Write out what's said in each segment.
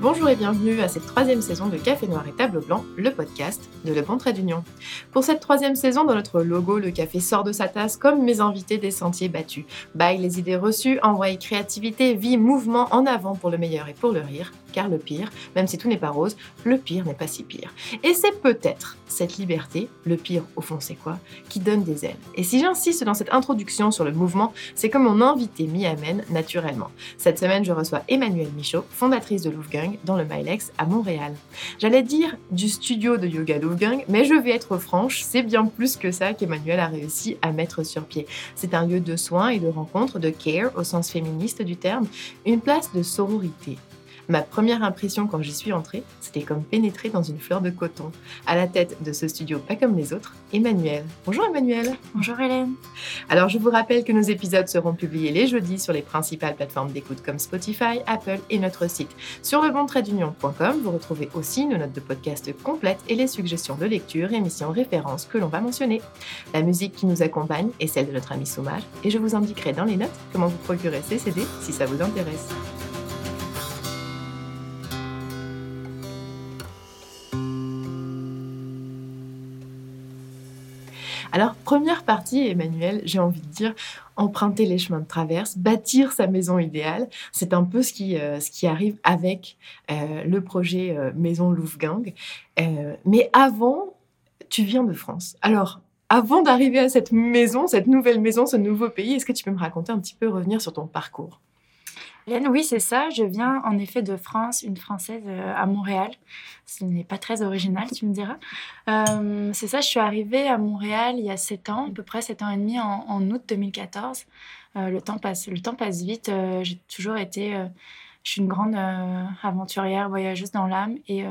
Bonjour et bienvenue à cette troisième saison de Café Noir et Table Blanc, le podcast de Le Bon Trait d'Union. Pour cette troisième saison, dans notre logo, le café sort de sa tasse comme mes invités des sentiers battus. Baille les idées reçues, envoie créativité, vie, mouvement en avant pour le meilleur et pour le rire. Car le pire, même si tout n'est pas rose, le pire n'est pas si pire. Et c'est peut-être cette liberté, le pire au fond c'est quoi, qui donne des ailes. Et si j'insiste dans cette introduction sur le mouvement, c'est comme mon invité m'y amène naturellement. Cette semaine, je reçois Emmanuelle Michaud, fondatrice de Louvgang, dans le Milex à Montréal. J'allais dire du studio de yoga Wolfgang, mais je vais être franche, c'est bien plus que ça qu'Emmanuel a réussi à mettre sur pied. C'est un lieu de soins et de rencontres, de care au sens féministe du terme, une place de sororité, Ma première impression quand j'y suis entrée, c'était comme pénétrer dans une fleur de coton. À la tête de ce studio pas comme les autres, Emmanuel. Bonjour Emmanuel. Bonjour Hélène. Alors je vous rappelle que nos épisodes seront publiés les jeudis sur les principales plateformes d'écoute comme Spotify, Apple et notre site. Sur lebontradeunion.com, vous retrouvez aussi nos notes de podcast complètes et les suggestions de lecture, émissions, références que l'on va mentionner. La musique qui nous accompagne est celle de notre ami Soumage et je vous indiquerai dans les notes comment vous procurer ces CD si ça vous intéresse. Alors, première partie, Emmanuel, j'ai envie de dire, emprunter les chemins de traverse, bâtir sa maison idéale. C'est un peu ce qui, euh, ce qui arrive avec euh, le projet euh, Maison Louvgang. mais avant, tu viens de France. Alors, avant d'arriver à cette maison, cette nouvelle maison, ce nouveau pays, est-ce que tu peux me raconter un petit peu, revenir sur ton parcours? Oui, c'est ça. Je viens en effet de France, une Française euh, à Montréal. Ce n'est pas très original, tu me diras. Euh, c'est ça, je suis arrivée à Montréal il y a 7 ans, à peu près 7 ans et demi, en, août 2014. Euh, le, temps passe, vite. J'ai toujours été... je suis une grande aventurière, voyageuse dans l'âme et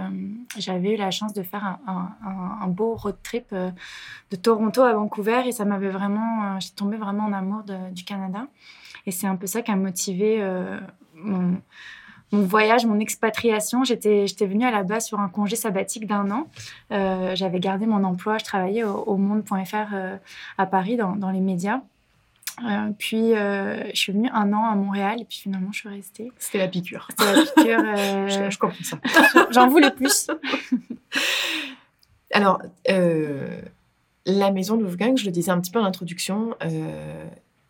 j'avais eu la chance de faire un, beau road trip de Toronto à Vancouver et ça m'avait vraiment, j'ai tombé vraiment en amour du Canada. Et c'est un peu ça qui a motivé euh, mon, voyage, mon expatriation. J'étais, j'étais venue à la base sur un congé sabbatique d'un an. Euh, j'avais gardé mon emploi, je travaillais au, monde.fr euh, à Paris dans, dans les médias. puis je suis venue un an à Montréal et puis finalement je suis restée. C'était la piqûre. C'était la piqûre. je, je, comprends ça. J'en voulais plus. Alors, la maison de Wolfgang, je le disais un petit peu en introduction,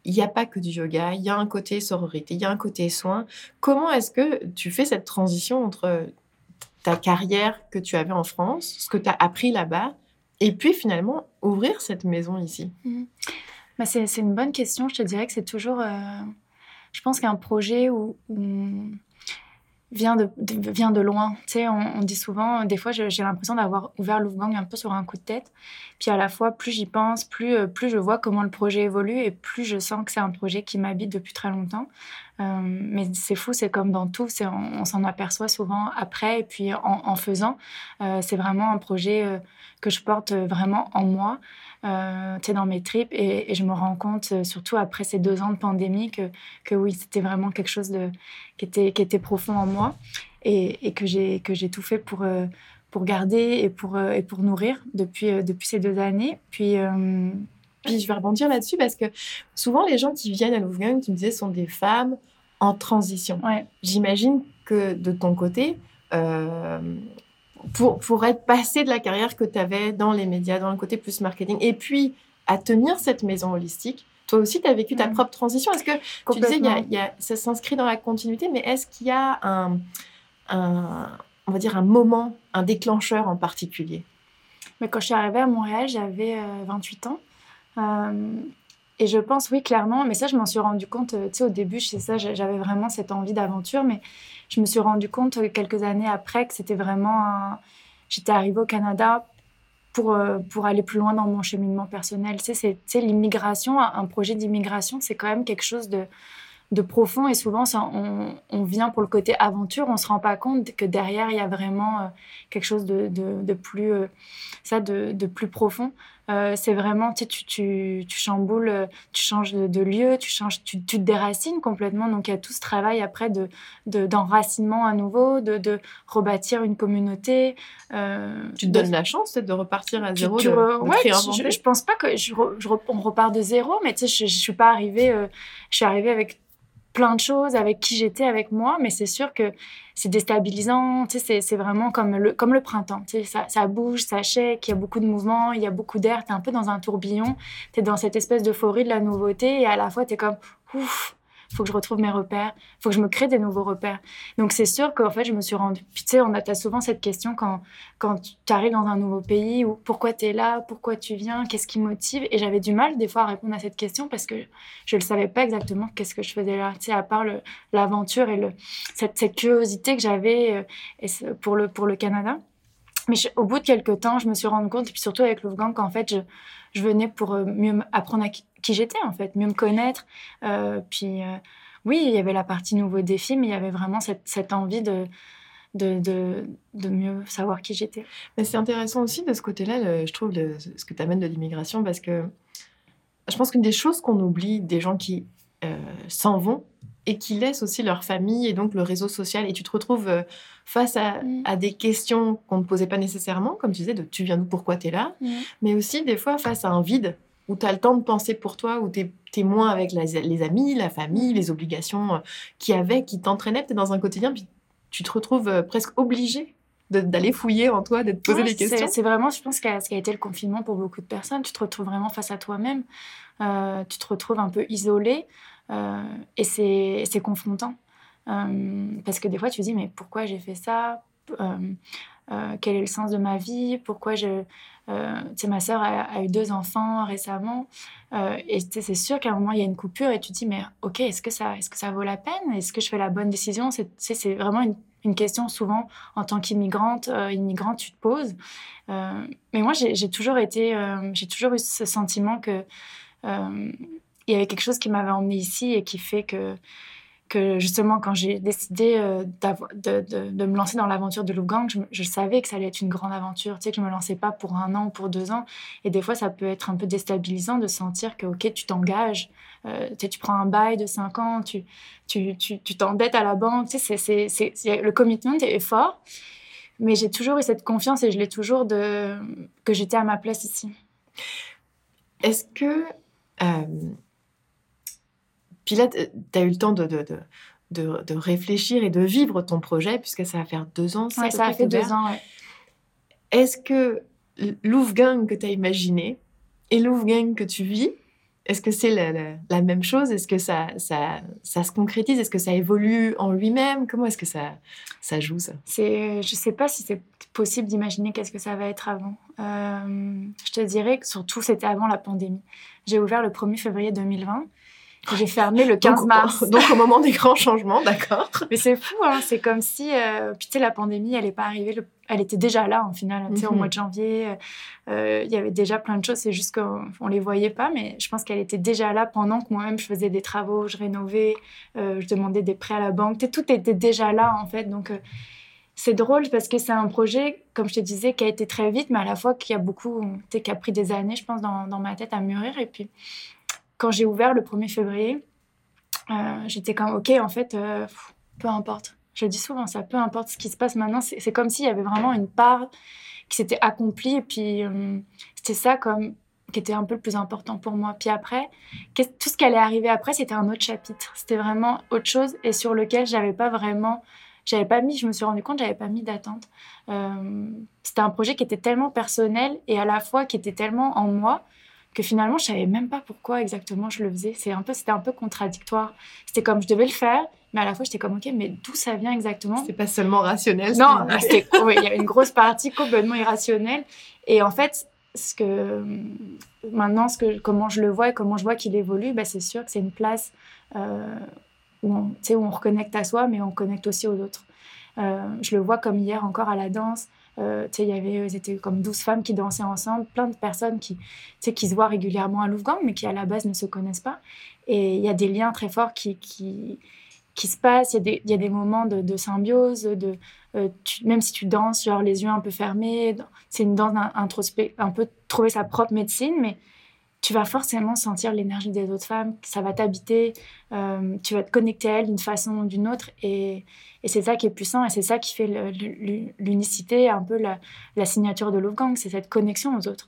il n'y a pas que du yoga, il y a un côté sororité, il y a un côté soin. Comment est-ce que tu fais cette transition entre ta carrière que tu avais en France, ce que tu as appris là-bas, et puis finalement ouvrir cette maison ici? Mmh. bah c'est, une bonne question. Je te dirais que c'est toujours, euh, je pense qu'un projet où vient de, vient de loin. Tu sais, on, dit souvent, des fois, j'ai l'impression d'avoir ouvert Louvgang un peu sur un coup de tête. Puis à la fois, plus j'y pense, plus, euh, plus je vois comment le projet évolue et plus je sens que c'est un projet qui m'habite depuis très longtemps. Euh, mais c'est fou, c'est comme dans tout, on, s'en aperçoit souvent après et puis en, faisant. Euh, c'est vraiment un projet que je porte vraiment en moi euh, dans mes tripes. Et, je me rends compte, euh, surtout après ces deux ans de pandémie, que, oui, c'était vraiment quelque chose qui, était, profond en moi et, et que j'ai tout fait pour, euh, pour garder et pour, euh, et pour nourrir depuis, depuis ces deux années. Puis. Puis je vais rebondir là-dessus parce que souvent les gens qui viennent à Louvgang, tu me disais, sont des femmes en transition. Ouais. J'imagine que de ton côté, euh, pour, pour être passé de la carrière que tu avais dans les médias, dans le côté plus marketing, et puis à tenir cette maison holistique, toi aussi, tu as vécu ta mm. propre transition. Est-ce que tu disais, y a, ça s'inscrit dans la continuité, mais est-ce qu'il y a un, un, on va dire, un moment, un déclencheur en particulier? Mais Quand je suis arrivée à Montréal, j'avais 28 euh, ans. Euh, et je pense, oui, clairement, mais ça, je m'en suis rendu compte, euh, tu sais, au début, c'est ça, j'avais vraiment cette envie d'aventure, mais je me suis rendu compte euh, quelques années après que c'était vraiment un... J'étais arrivée au Canada pour, pour aller plus loin dans mon cheminement personnel. Tu sais, l'immigration, un projet d'immigration, c'est quand même quelque chose de, de profond et souvent ça, on, on, vient pour le côté aventure, on se rend pas compte que derrière il y a vraiment quelque chose de, de plus ça de, de, plus profond. Euh, c'est vraiment, tu, tu, tu, tu, chamboules, euh, tu changes de, lieu, tu, changes, tu, te déracines complètement. Donc, il y a tout ce travail après de, d'enracinement à nouveau, de, de rebâtir une communauté. Euh, tu te donnes la chance de repartir à zéro, de, ouais, je, je, pense pas que je, on repart de zéro, mais tu sais, je, je suis pas arrivée, je suis arrivée avec plein de choses avec qui j'étais, avec moi, mais c'est sûr que c'est déstabilisant. C'est vraiment comme le, comme le printemps. Ça, ça bouge, ça shake, il y a beaucoup de mouvements, il y a beaucoup d'air. Tu es un peu dans un tourbillon. Tu es dans cette espèce d'euphorie de la nouveauté et à la fois, tu es comme ouf, il faut que je retrouve mes repères, il faut que je me crée des nouveaux repères. Donc c'est sûr qu'en fait, je me suis rendue. tu sais, on a souvent cette question quand, quand tu arrives dans un nouveau pays ou pourquoi tu es là, pourquoi tu viens, qu'est-ce qui motive? Et j'avais du mal des fois à répondre à cette question parce que je ne savais pas exactement qu'est-ce que je faisais là, tu sais, à part l'aventure et cette, curiosité que j'avais euh, pour, le, pour le Canada. Mais au bout de quelques temps, je me suis rendu compte, et puis surtout avec l'Oufgang, qu'en fait, je, je venais pour euh, mieux apprendre à qui j'étais, en fait, mieux me connaître. Euh, puis, euh, oui, il y avait la partie nouveau défi, mais il y avait vraiment cette, envie de, de, de, mieux savoir qui j'étais. C'est intéressant aussi de ce côté-là, je trouve, ce que tu amènes de l'immigration, parce que je pense qu'une des choses qu'on oublie des gens qui s'en vont, et qui laissent aussi leur famille et donc le réseau social. Et tu te retrouves euh, face à, mm. à des questions qu'on ne posait pas nécessairement, comme tu disais, de tu viens d'où, pourquoi tu es là, mm. mais aussi des fois face à un vide où tu as le temps de penser pour toi, où tu es, moins avec les amis, la famille, les obligations euh, qui avaient, qui t'entraînaient peut-être dans un quotidien, puis tu te retrouves euh, presque obligé d'aller fouiller en toi, de te poser des questions. C'est vraiment, je pense, ce qui a été le confinement pour beaucoup de personnes. Tu te retrouves vraiment face à toi-même. tu te retrouves un peu isolé. Euh, et c'est confrontant. Euh, parce que des fois, tu te dis, mais pourquoi j'ai fait ça? Euh, Quel est le sens de ma vie? Pourquoi je... tu sais, ma sœur a, eu deux enfants récemment? et c'est sûr qu'à un moment, il y a une coupure et tu te dis, mais ok, est-ce que, ça, est -ce que ça vaut la peine? Est-ce que je fais la bonne décision? C'est vraiment une, une, question souvent en tant qu'immigrante, immigrante, tu te poses. mais moi, j'ai toujours été, j'ai toujours eu ce sentiment que il y avait quelque chose qui m'avait emmené ici et qui fait que, que justement, quand j'ai décidé euh, de, me lancer dans l'aventure de Lugang, je, je, savais que ça allait être une grande aventure. Tu sais, que je ne me lançais pas pour un an ou pour deux ans. Et des fois, ça peut être un peu déstabilisant de sentir que, OK, tu t'engages, euh, tu, tu prends un bail de cinq ans, tu t'endettes tu, tu, à la banque. Tu sais, c'est, c'est, le commitment est fort. Mais j'ai toujours eu cette confiance et je l'ai toujours de, que j'étais à ma place ici. Est-ce que. Euh, puis là, tu as eu le temps de, de, de, de, réfléchir et de vivre ton projet, puisque ça va faire deux ans. Ça, ça a fait deux ans, ouais. Est-ce que l'Oufgang que tu as imaginé et l'Oufgang que tu vis, est-ce que c'est la, la, même chose? Est-ce que ça, ça, ça, se concrétise? Est-ce que ça évolue en lui-même? Comment est-ce que ça, ça joue, ça? Je ne sais pas si c'est possible d'imaginer qu'est-ce que ça va être avant. Euh, je te dirais que surtout, c'était avant la pandémie. J'ai ouvert le 1er février 2020 j'ai fermé le 15 mars. Donc au moment des grands changements, d'accord. Mais c'est fou, hein, c'est comme si, euh, puis tu sais, la pandémie, elle n'est pas arrivée, elle était déjà là en final, tu sais, au mhm. mois de janvier, euh, euh, il y avait déjà plein de choses, c'est juste qu'on ne les voyait pas, mais je pense qu'elle était déjà là pendant que moi-même je faisais des travaux, je rénovais, je demandais des prêts à la banque, tout était déjà là en fait, donc c'est drôle parce que c'est un projet, comme je te disais, qui a été très vite, mais à la fois qui a beaucoup, qui a pris des années, je pense, dans, dans ma tête à mûrir, et puis quand j'ai ouvert le 1er février, euh, j'étais comme, OK, en fait, euh, peu importe. Je dis souvent ça, peu importe ce qui se passe maintenant. C'est comme s'il y avait vraiment une part qui s'était accomplie. Et puis, euh, c'était ça comme qui était un peu le plus important pour moi. Puis après, tout ce qui allait arriver après, c'était un autre chapitre. C'était vraiment autre chose et sur lequel j'avais pas vraiment, j'avais pas mis, je me suis rendu compte, j'avais pas mis d'attente. c'était un projet qui était tellement personnel et à la fois qui était tellement en moi que finalement je savais même pas pourquoi exactement je le faisais. C'est un peu, c'était un peu contradictoire. C'était comme je devais le faire, mais à la fois j'étais comme ok, mais d'où ça vient exactement? C'est pas seulement rationnel. Non, il y a une grosse partie complètement irrationnelle. Et en fait, ce que maintenant, ce que comment je le vois et comment je vois qu'il évolue, bah, c'est sûr que c'est une place euh, où on, où on reconnecte à soi, mais on connecte aussi aux autres. Euh, je le vois comme hier encore à la danse. Euh, il y avait, étaient comme 12 femmes qui dansaient ensemble, plein de personnes qui, qui se voient régulièrement à Louvgang, mais qui à la base ne se connaissent pas. Et il y a des liens très forts qui, qui, qui se passent, il y, y, a des moments de, de symbiose, de, euh, même si tu danses, genre les yeux un peu fermés, c'est une danse introspect, un peu trouver sa propre médecine, mais tu vas forcément sentir l'énergie des autres femmes, ça va t'habiter, euh, tu vas te connecter à elles d'une façon ou d'une autre. Et, c'est ça qui est puissant et c'est ça qui fait l'unicité, un peu la, signature de Wolfgang, c'est cette connexion aux autres.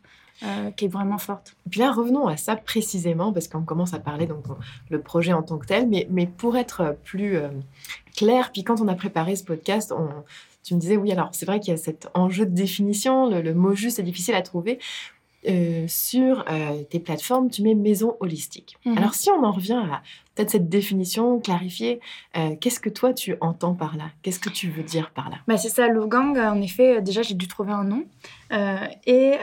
qui est vraiment forte. Et puis là, revenons à ça précisément, parce qu'on commence à parler donc le projet en tant que tel, mais, pour être plus clair, puis quand on a préparé ce podcast, tu me disais, oui, alors c'est vrai qu'il y a cet enjeu de définition, le, mot juste est difficile à trouver. Euh, sur euh, tes plateformes, tu mets maison holistique. Mhm. Alors si on en revient à peut-être cette définition, clarifier, euh, qu'est-ce que toi tu entends par là? Qu'est-ce que tu veux dire par là? Bah, C'est ça, Gang, en effet, déjà j'ai dû trouver un nom et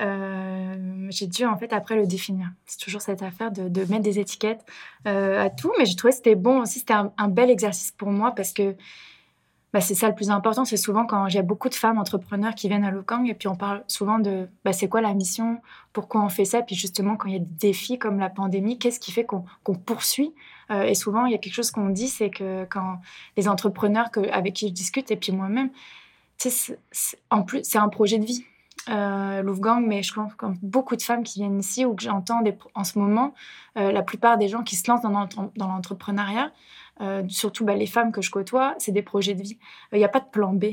j'ai dû en fait après le définir. C'est toujours cette affaire de, mettre des étiquettes à tout, mais j'ai trouvé que c'était bon aussi, c'était un, un, bel exercice pour moi parce que bah, c'est ça le plus important. C'est souvent quand j'ai beaucoup de femmes entrepreneurs qui viennent à Lokang et puis on parle souvent de bah, c'est quoi la mission, pourquoi on fait ça. Puis justement, quand il y a des défis comme la pandémie, qu'est-ce qui fait qu'on poursuit? Euh, Et souvent, il y a quelque chose qu'on dit c'est que quand les entrepreneurs avec qui je discute et puis moi-même, en plus, c'est un projet de vie. Euh, mais je pense comme beaucoup de femmes qui viennent ici ou que j'entends en ce moment, euh, la plupart des gens qui se lancent dans l'entrepreneuriat, euh, surtout bah, les femmes que je côtoie, c'est des projets de vie. Il n'y a pas de plan B.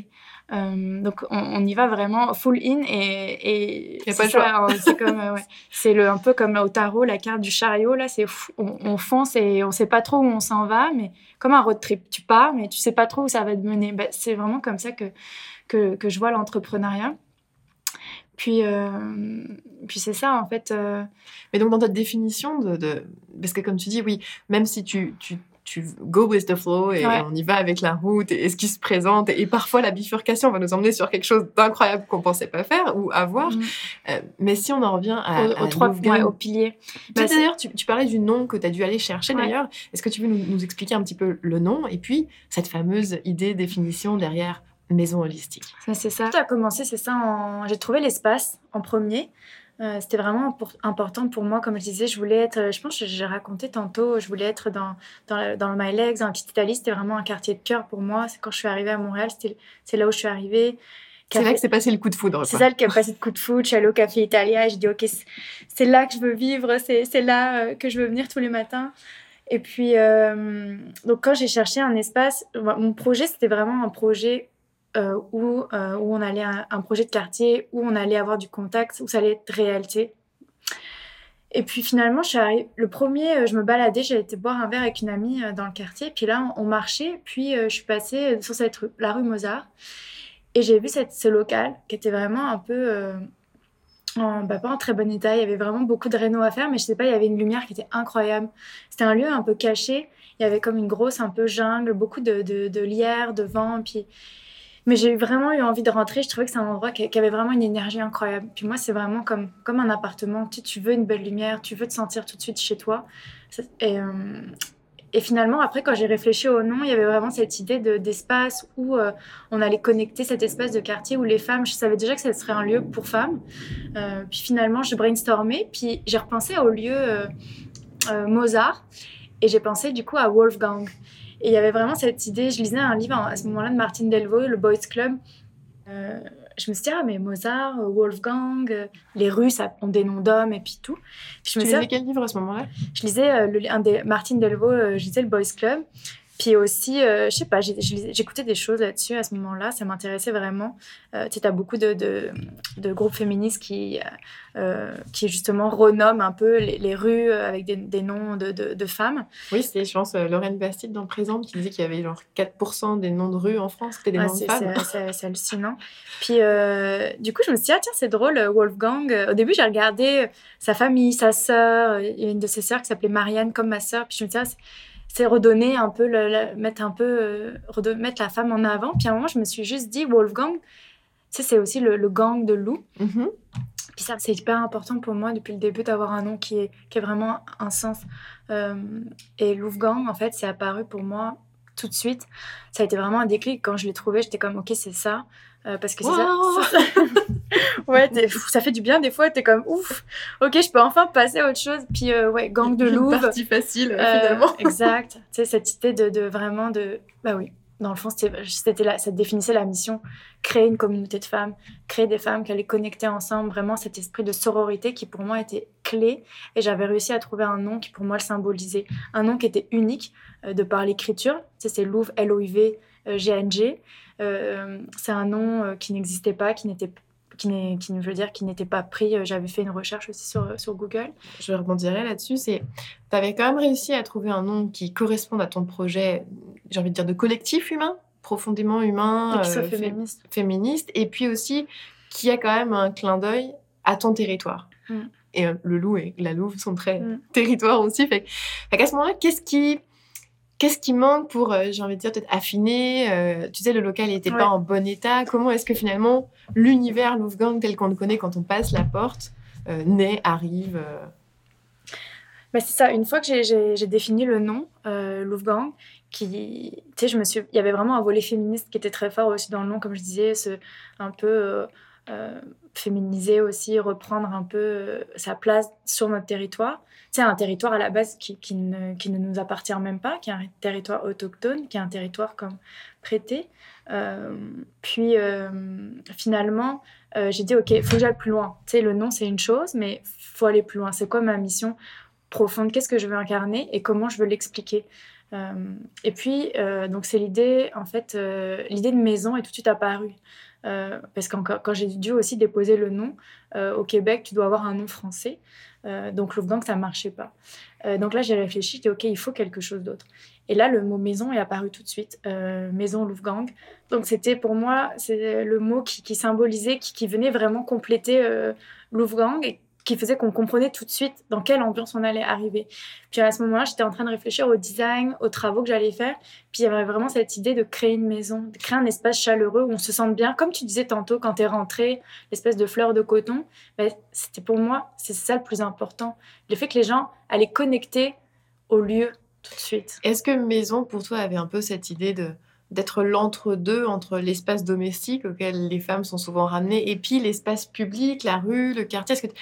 Euh, donc on, y va vraiment full in et, et c'est hein, c'est comme euh, c'est le un peu comme au tarot la carte du chariot là c'est on, fonce et on sait pas trop où on s'en va mais comme un road trip tu pars mais tu sais pas trop où ça va te mener bah, c'est vraiment comme ça que que, que je vois l'entrepreneuriat puis, puis c'est ça, en fait. Mais donc, dans ta définition de, de, Parce que, comme tu dis, oui, même si tu, tu tu go with the flow et on y va avec la route et, ce qui se présente. Et, parfois, la bifurcation va nous emmener sur quelque chose d'incroyable qu'on pensait pas faire ou avoir. Mm. Euh, mais si on en revient à, au, trois ouais, au pilier. Bah, d'ailleurs, tu, tu, parlais du nom que tu as dû aller chercher d'ailleurs. Est-ce que tu veux nous, expliquer un petit peu le nom et puis cette fameuse idée, définition derrière maison holistique? C'est ça. Ça a commencé, c'est ça. J'ai trouvé l'espace en premier. Euh, c'était vraiment important pour moi, comme je disais, je voulais être, je pense que j'ai raconté tantôt, je voulais être dans, dans, le, dans le My Legs, dans la petite Italie, c'était vraiment un quartier de cœur pour moi. C'est quand je suis arrivée à Montréal, c'est là où je suis arrivée. C'est là que c'est passé le coup de foudre. C'est ça qui a passé le coup de foudre. Je suis allée au Café Italia et j'ai dit, OK, c'est là que je veux vivre, c'est là euh, que je veux venir tous les matins. Et puis, euh, donc quand j'ai cherché un espace, mon projet, c'était vraiment un projet euh, où, euh, où on allait un, un, projet de quartier, où on allait avoir du contact, où ça allait être réalité. Et puis finalement, je suis le premier, euh, je me baladais, j'allais été boire un verre avec une amie dans le quartier, puis là, on, marchait, puis je suis passée sur cette rue, la rue Mozart, et j'ai vu cette, ce local qui était vraiment un peu, en, bah, pas en très bon état, il y avait vraiment beaucoup de réno à faire, mais je sais pas, il y avait une lumière qui était incroyable. C'était un lieu un peu caché, il y avait comme une grosse un peu jungle, beaucoup de, de, de lierre, de vent, puis mais j'ai vraiment eu envie de rentrer. Je trouvais que c'est un endroit qui, avait vraiment une énergie incroyable. Puis moi, c'est vraiment comme, comme un appartement. Tu, veux une belle lumière, tu veux te sentir tout de suite chez toi. Et, euh, et finalement, après, quand j'ai réfléchi au nom, il y avait vraiment cette idée d'espace où euh, on allait connecter cet espace de quartier où les femmes, je savais déjà que ça serait un lieu pour femmes. Euh, puis finalement, je brainstormais, puis j'ai repensé au lieu Mozart, et j'ai pensé du coup à Wolfgang. Et il y avait vraiment cette idée, je lisais un livre à ce moment-là de Martine Delvaux, Le Boys Club. Euh, je me suis dit, ah, mais Mozart, Wolfgang, euh, les Russes ont des noms d'hommes et puis tout. je tu lisais quel livre à ce moment-là? Je lisais euh, le, un des Martine Delvaux, je lisais Le Boys Club. Puis aussi, euh, je sais pas, j'écoutais des choses là-dessus à ce moment-là, ça m'intéressait vraiment. Euh, tu sais, as beaucoup de, de, de, groupes féministes qui, euh, qui justement renomment un peu les, rues avec des, des noms de, de, femmes. Oui, c'était, je pense, Lorraine Bastide dans Présente qui disait qu'il y avait genre 4% des noms de rues en France, c'était des noms de femmes. C'est hallucinant. Puis du coup, je me suis dit, ah tiens, c'est drôle, Wolfgang. Au début, j'ai regardé sa famille, sa sœur, il y a une de ses sœurs qui s'appelait Marianne comme ma sœur. Puis je me suis dit, ah, c'est redonner un peu, le, mettre un peu, euh, mettre la femme en avant. Puis à un moment, je me suis juste dit, Wolfgang, c'est aussi le, gang de loup. Mm-hmm. Puis ça, c'est hyper important pour moi depuis le début d'avoir un nom qui est, qui est vraiment un sens. Euh, et Wolfgang, en fait, c'est apparu pour moi tout de suite. Ça a été vraiment un déclic. Quand je l'ai trouvé, j'étais comme, ok, c'est ça. Euh, parce que c'est ça. ouais, ça fait du bien des fois. T'es comme ouf. Ok, je peux enfin passer à autre chose. Puis euh, ouais, gang de loup. Partie facile euh, finalement. exact. Tu sais cette idée de, de, vraiment de bah oui. Dans le fond, c'était là, ça définissait la mission créer une communauté de femmes, créer des femmes qui allaient connecter ensemble, vraiment cet esprit de sororité qui pour moi était clé. Et j'avais réussi à trouver un nom qui pour moi le symbolisait, un nom qui était unique de par l'écriture. Tu sais, c'est Louvre, L-O-I-V, G-N-G. Euh, c'est un nom euh, qui n'existait pas, qui n'était qui, qui veut dire qui n'était pas pris. J'avais fait une recherche aussi sur, sur Google. Je rebondirai là-dessus. C'est, tu avais quand même réussi à trouver un nom qui corresponde à ton projet, j'ai envie de dire, de collectif humain, profondément humain, et féministe. féministe, et puis aussi qui a quand même un clin d'œil à ton territoire. Mm. Et le loup et la louve sont très mm. territoires aussi. Fait, fait qu'à ce moment-là, qu'est-ce qui Qu'est-ce qui manque pour, euh, j'ai envie de dire, peut-être affiner euh, Tu sais, le local n'était pas en bon état. Comment est-ce que finalement l'univers Louvgang tel qu'on le connaît quand on passe la porte euh, naît, arrive bah, C'est ça. Une fois que j'ai défini le nom, Louvgang, qui, tu sais, je me suis, il y avait vraiment un volet féministe qui était très fort aussi dans le nom, comme je disais, ce, un peu euh, féminiser aussi, reprendre un peu euh, sa place sur notre territoire. C'est un territoire à la base qui, qui, ne, qui, ne, nous appartient même pas, qui est un territoire autochtone, qui est un territoire comme prêté. Euh, puis finalement, j'ai dit, OK, il faut que j'aille plus loin. Tu le nom, c'est une chose, mais faut aller plus loin. C'est quoi ma mission profonde? Qu'est-ce que je veux incarner et comment je veux l'expliquer? Et puis, donc c'est l'idée, en fait, l'idée de maison est tout de suite apparue. Euh, parce que quand j'ai dû aussi déposer le nom, euh, au Québec, tu dois avoir un nom français. Euh, donc Louvgang, ça ne marchait pas. donc là, j'ai réfléchi, j'ai OK, il faut quelque chose d'autre. Et là, le mot maison est apparu tout de suite, maison Louvgang. Donc c'était pour moi, c'est le mot qui, symbolisait, qui, venait vraiment compléter Louvgang et qui faisait qu'on comprenait tout de suite dans quelle ambiance on allait arriver. Puis à ce moment-là, j'étais en train de réfléchir au design, aux travaux que j'allais faire. Puis il y avait vraiment cette idée de créer une maison, de créer un espace chaleureux où on se sente bien. Comme tu disais tantôt, quand tu es rentré, l'espèce de fleur de coton, ben, c'était pour moi, c'est ça le plus important. Le fait que les gens allaient connecter au lieu tout de suite. Est-ce que maison, pour toi, avait un peu cette idée de d'être l'entre-deux entre l'espace domestique auquel les femmes sont souvent ramenées et puis l'espace public, la rue, le quartier? Est-ce que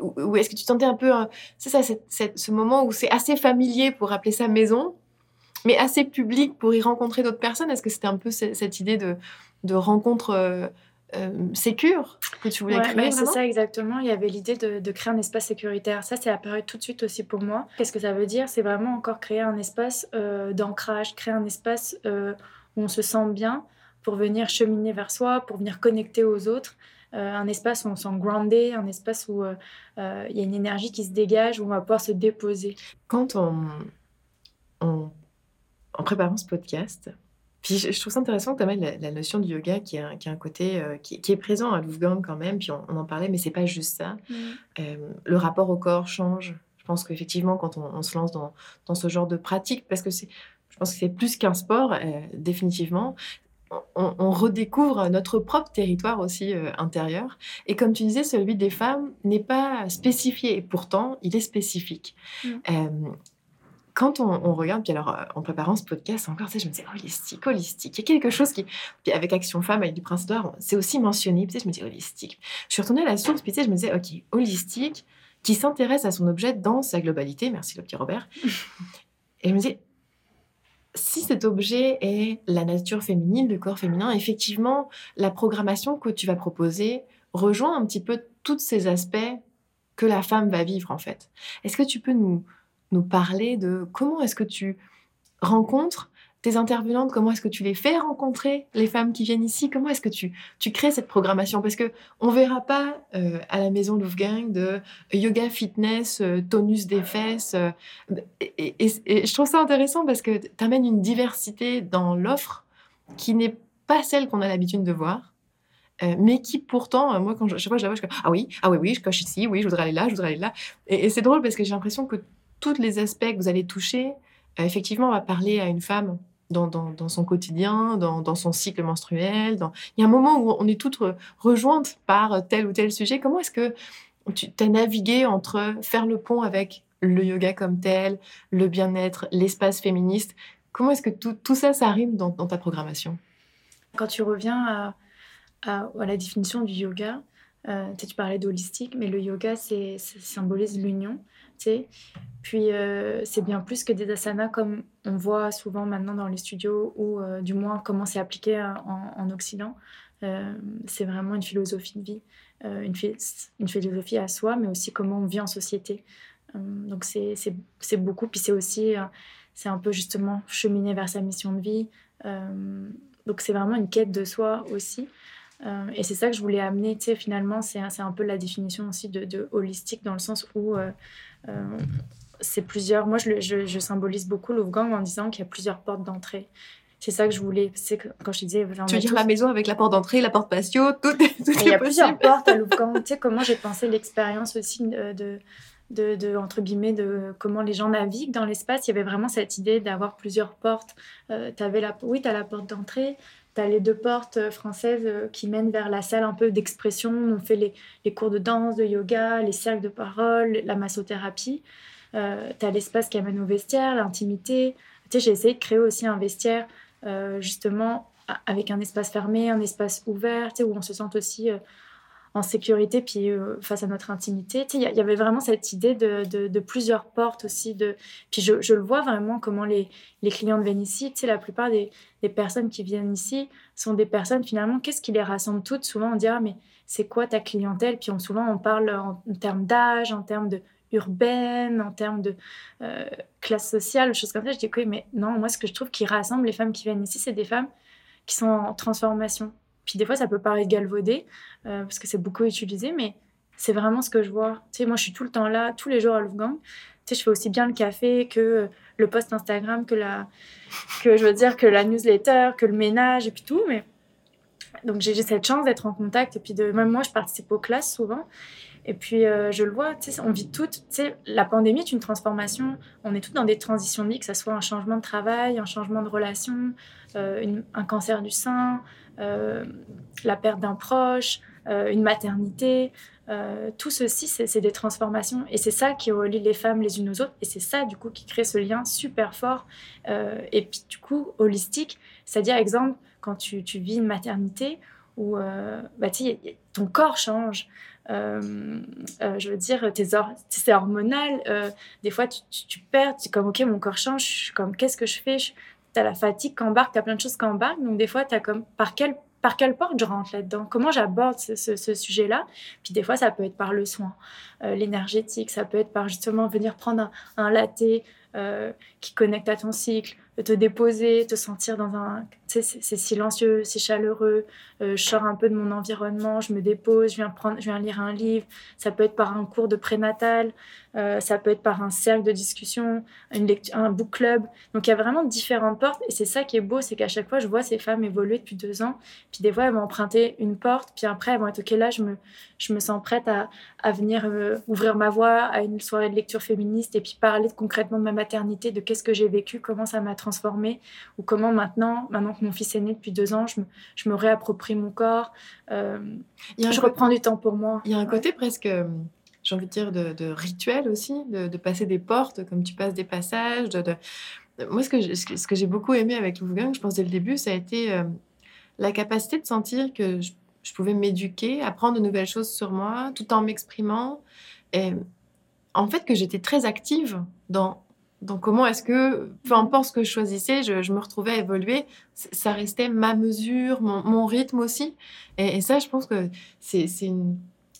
ou, est-ce que tu sentais un peu, c'est ça, ce moment où c'est assez familier pour appeler ça maison, mais assez public pour y rencontrer d'autres personnes? Est-ce que c'était un peu cette, idée de, de rencontre euh, euh, sécure que tu voulais créer C'est ça exactement. Il y avait l'idée de, de, créer un espace sécuritaire. Ça, c'est apparu tout de suite aussi pour moi. Qu'est-ce que ça veut dire? C'est vraiment encore créer un espace euh, d'ancrage, créer un espace où on se sent bien pour venir cheminer vers soi, pour venir connecter aux autres. Euh, un espace où on sent groundé, un espace où euh, euh, il y a une énergie qui se dégage, où on va pouvoir se déposer. Quand on, en préparant ce podcast, puis je, trouve ça intéressant que tu amènes la, notion du yoga qui a, qui a un côté qui, est présent à Louvgang quand même, puis on, en parlait, mais c'est pas juste ça. Mm. le rapport au corps change. Je pense qu'effectivement, quand on, se lance dans, dans, ce genre de pratique, parce que c'est, je pense que c'est plus qu'un sport, définitivement, on, redécouvre notre propre territoire aussi euh, intérieur. Et comme tu disais, celui des femmes n'est pas spécifié, et pourtant, il est spécifique. Mm. Euh, quand on, regarde, puis alors euh, en préparant ce podcast, encore, tu sais, je me disais holistique, holistique. Il y a quelque chose qui, puis avec Action Femme, avec du Prince d'Or, c'est aussi mentionné. Puis, je me dis holistique. Je suis retournée à la source, puis tu sais, je me disais, ok, holistique, qui s'intéresse à son objet dans sa globalité. Merci le petit Robert. Et je me dis, si cet objet est la nature féminine, le corps féminin, effectivement, la programmation que tu vas proposer rejoint un petit peu tous ces aspects que la femme va vivre en fait. Est-ce que tu peux nous, nous parler de comment est-ce que tu rencontres tes intervenantes, comment est-ce que tu les fais rencontrer les femmes qui viennent ici? Comment est-ce que tu, tu crées cette programmation? Parce que on verra pas euh, à la maison Louvgang de yoga fitness, euh, tonus des fesses. Euh, et, je trouve ça intéressant parce que tu amènes une diversité dans l'offre qui n'est pas celle qu'on a l'habitude de voir. mais qui pourtant, moi, quand je, chaque fois je la vois, je Ah oui, ah oui, oui, je coche ici, oui, je voudrais aller là, je voudrais aller là. Et, c'est drôle parce que j'ai l'impression que tous les aspects que vous allez toucher, effectivement, on va parler à une femme dans, son quotidien, dans, son cycle menstruel. Il y a un moment où on est toutes rejointes par tel ou tel sujet. Comment est-ce que tu as navigué entre faire le pont avec le yoga comme tel, le bien-être, l'espace féministe? Comment est-ce que tout, ça, ça rime dans, ta programmation? Quand tu reviens à, la définition du yoga, euh, tu parlais d'holistique, mais le yoga, c'est, symbolise l'union. Puis euh, c'est bien plus que des asanas comme on voit souvent maintenant dans les studios ou euh, du moins comment c'est appliqué euh, en, Occident. c'est vraiment une philosophie de vie, une, philosophie à soi, mais aussi comment on vit en société. donc c'est beaucoup, puis c'est aussi, c'est un peu justement cheminer vers sa mission de vie. donc c'est vraiment une quête de soi aussi. et c'est ça que je voulais amener, finalement, c'est un peu la définition aussi de holistique dans le sens où c'est plusieurs. Moi, je, je, je, symbolise beaucoup l'Oufgang en disant qu'il y a plusieurs portes d'entrée. C'est ça que je voulais. C'est quand je disais. Tu veux dire la maison avec la porte d'entrée, la porte patio, tout, tout Il y a plusieurs portes à l'Oufgang. tu sais comment j'ai pensé l'expérience aussi de, de, de, entre guillemets, de comment les gens naviguent dans l'espace. Il y avait vraiment cette idée d'avoir plusieurs portes. Euh, avais la, oui, tu as la porte d'entrée. Tu as les deux portes euh, françaises euh, qui mènent vers la salle un peu d'expression. On fait les, les, cours de danse, de yoga, les cercles de parole, la massothérapie. Euh, tu l'espace qui amène au vestiaire, l'intimité. Tu j'ai essayé de créer aussi un vestiaire euh, justement avec un espace fermé, un espace ouvert, où on se sente aussi en sécurité, puis euh, face à notre intimité. Il y, avait vraiment cette idée de, plusieurs portes aussi. Puis je, le vois vraiment comment les, les clients viennent ici. La plupart des, personnes qui viennent ici sont des personnes finalement, qu'est-ce qui les rassemble toutes? Souvent on dit, ah, mais c'est quoi ta clientèle? Puis souvent on parle en, en termes d'âge, en termes de urbaine, en termes de euh, classe sociale, choses comme ça. Je dis, oui, mais non, moi, ce que je trouve qui rassemble les femmes qui viennent ici, c'est des femmes qui sont en transformation. Puis des fois, ça peut paraître galvaudé, euh, parce que c'est beaucoup utilisé, mais c'est vraiment ce que je vois. Tu sais, moi, je suis tout le temps là, tous les jours à Wolfgang. Tu sais, je fais aussi bien le café que le post Instagram, que la, que je veux dire, que la newsletter, que le ménage, et puis tout, mais... Donc j'ai cette chance d'être en contact, et puis même moi, je participe aux classes souvent. Et puis, euh, je le vois, on vit toutes. La pandémie est une transformation. On est toutes dans des transitions de vie, que ce soit un changement de travail, un changement de relation, euh, un cancer du sein, euh, la perte d'un proche, une maternité. tout ceci, c'est des transformations. Et c'est ça qui relie les femmes les unes aux autres. Et c'est ça, du coup, qui crée ce lien super fort. et puis, du coup, holistique. C'est-à-dire, exemple, quand tu, vis une maternité où bah, ton corps change. Euh, euh, je veux dire, c'est hormonal. Euh, des fois, tu, perds, tu es comme, ok, mon corps change, comme, qu'est-ce que je fais? Tu as la fatigue qui embarque, tu as plein de choses qui embarquent. Donc, des fois, tu as comme, par quelle, par quelle porte je rentre là-dedans? Comment j'aborde ce, sujet-là? Puis, des fois, ça peut être par le soin, l'énergétique, ça peut être par justement venir prendre un, un latte qui connecte à ton cycle, te déposer, te sentir dans un... C'est silencieux, c'est chaleureux, euh, je sors un peu de mon environnement, je me dépose, je viens, prendre, je viens lire un livre. Ça peut être par un cours de prénatal, euh, ça peut être par un cercle de discussion, une lecture, un book club. Donc il y a vraiment différentes portes et c'est ça qui est beau, c'est qu'à chaque fois, je vois ces femmes évoluer depuis deux ans. Puis des fois, elles vont emprunter une porte, puis après, elles vont être OK, là, je me, je me sens prête à, à venir euh, ouvrir ma voix à une soirée de lecture féministe et puis parler concrètement de ma maternité, de qu'est-ce que j'ai vécu, comment ça m'a transformée, ou comment maintenant, maintenant que mon fils est né depuis deux ans, je me, je me réapproprie mon corps, euh, je reprends du temps pour moi. Il y a un côté presque, euh, j'ai envie de dire, de, rituel aussi, de, passer des portes, comme tu passes des passages. De, Moi, ce que, ce que j'ai beaucoup aimé avec Wolfgang, je pense dès le début, ça a été euh, la capacité de sentir que je, je pouvais m'éduquer, apprendre de nouvelles choses sur moi, tout en m'exprimant. Et en fait, que j'étais très active dans donc comment est-ce que, peu importe ce que je choisissais, je, me retrouvais à évoluer, ça restait ma mesure, mon, rythme aussi. Et, ça, je pense que c'est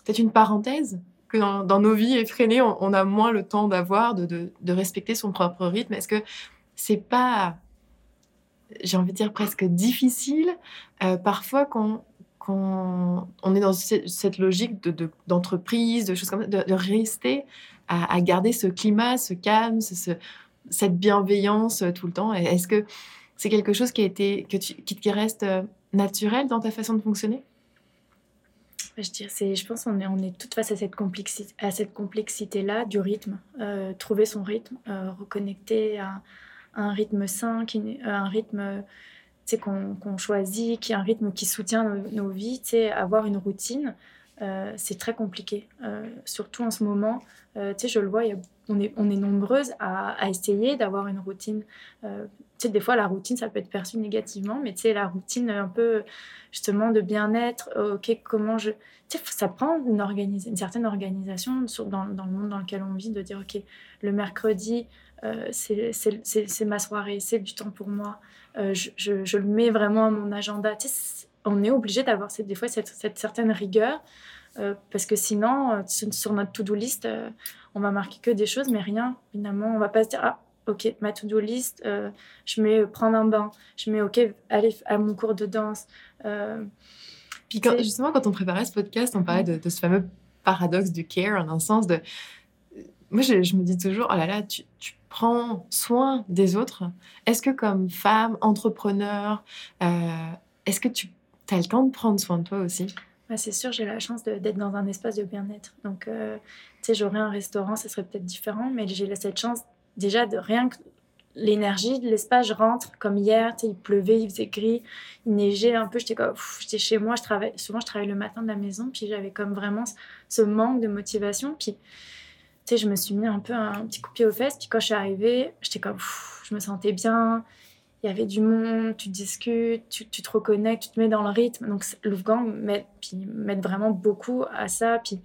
peut-être une parenthèse que dans, nos vies effrénées, on, a moins le temps d'avoir, de, respecter son propre rythme. Est-ce que c'est pas, j'ai envie de dire presque difficile, euh, parfois quand, on est dans cette logique d'entreprise, de, choses comme ça, de rester à, garder ce climat, ce calme, cette bienveillance euh, tout le temps Est-ce que c'est quelque chose qui, a été, qui, reste euh, naturel dans ta façon de fonctionner? Je, dirais, je pense qu'on est, on est toutes face à cette, complexité-là du rythme. Euh, trouver son rythme, reconnecter à, un rythme sain, qui, un rythme qu'on choisit, qui est un rythme qui soutient nos, nos vies, avoir une routine. Euh, c'est très compliqué. Euh, surtout en ce moment, euh, tu sais, je le vois, on, est, nombreuses à, essayer d'avoir une routine. tu sais, des fois, la routine, ça peut être perçu négativement, mais tu sais, la routine un peu, justement, de bien-être, ok, comment je... Tu sais, ça prend une, certaine organisation dans, le monde dans lequel on vit, de dire, ok, le mercredi, c'est ma soirée, c'est du temps pour moi. Je, le mets vraiment à mon agenda. Tu sais, on est obligé d'avoir des fois cette, certaine rigueur euh, parce que sinon, euh, sur notre to-do list, euh, on va marquer que des choses, mais rien. Finalement, on va pas se dire ah ok ma to-do list, je mets prendre un bain, je mets ok aller à mon cours de danse. puis justement, quand on préparait ce podcast, on parlait de, ce fameux paradoxe du care, en un sens de... Moi, je, me dis toujours, oh là là, tu, prends soin des autres. Est-ce que comme femme, entrepreneur, euh, est-ce que tu as le temps de prendre soin de toi aussi c'est sûr, j'ai la chance d'être dans un espace de bien-être. Donc, euh, tu sais, j'aurais un restaurant, ça serait peut-être différent, mais j'ai cette chance déjà de rien que l'énergie de l'espace, je rentre comme hier, il pleuvait, il faisait gris, il neigeait un peu, j'étais comme, j'étais chez moi, je travaille, souvent je travaille le matin de la maison, puis j'avais comme vraiment ce manque de motivation, puis tu sais, je me suis mis un peu un petit coup de pied aux fesses, puis quand je suis arrivée, j'étais comme, je me sentais bien, il y avait du monde, tu discutes, tu, tu, te reconnectes, tu te mets dans le rythme, donc l'Oufgang m'aide, vraiment beaucoup à ça, puis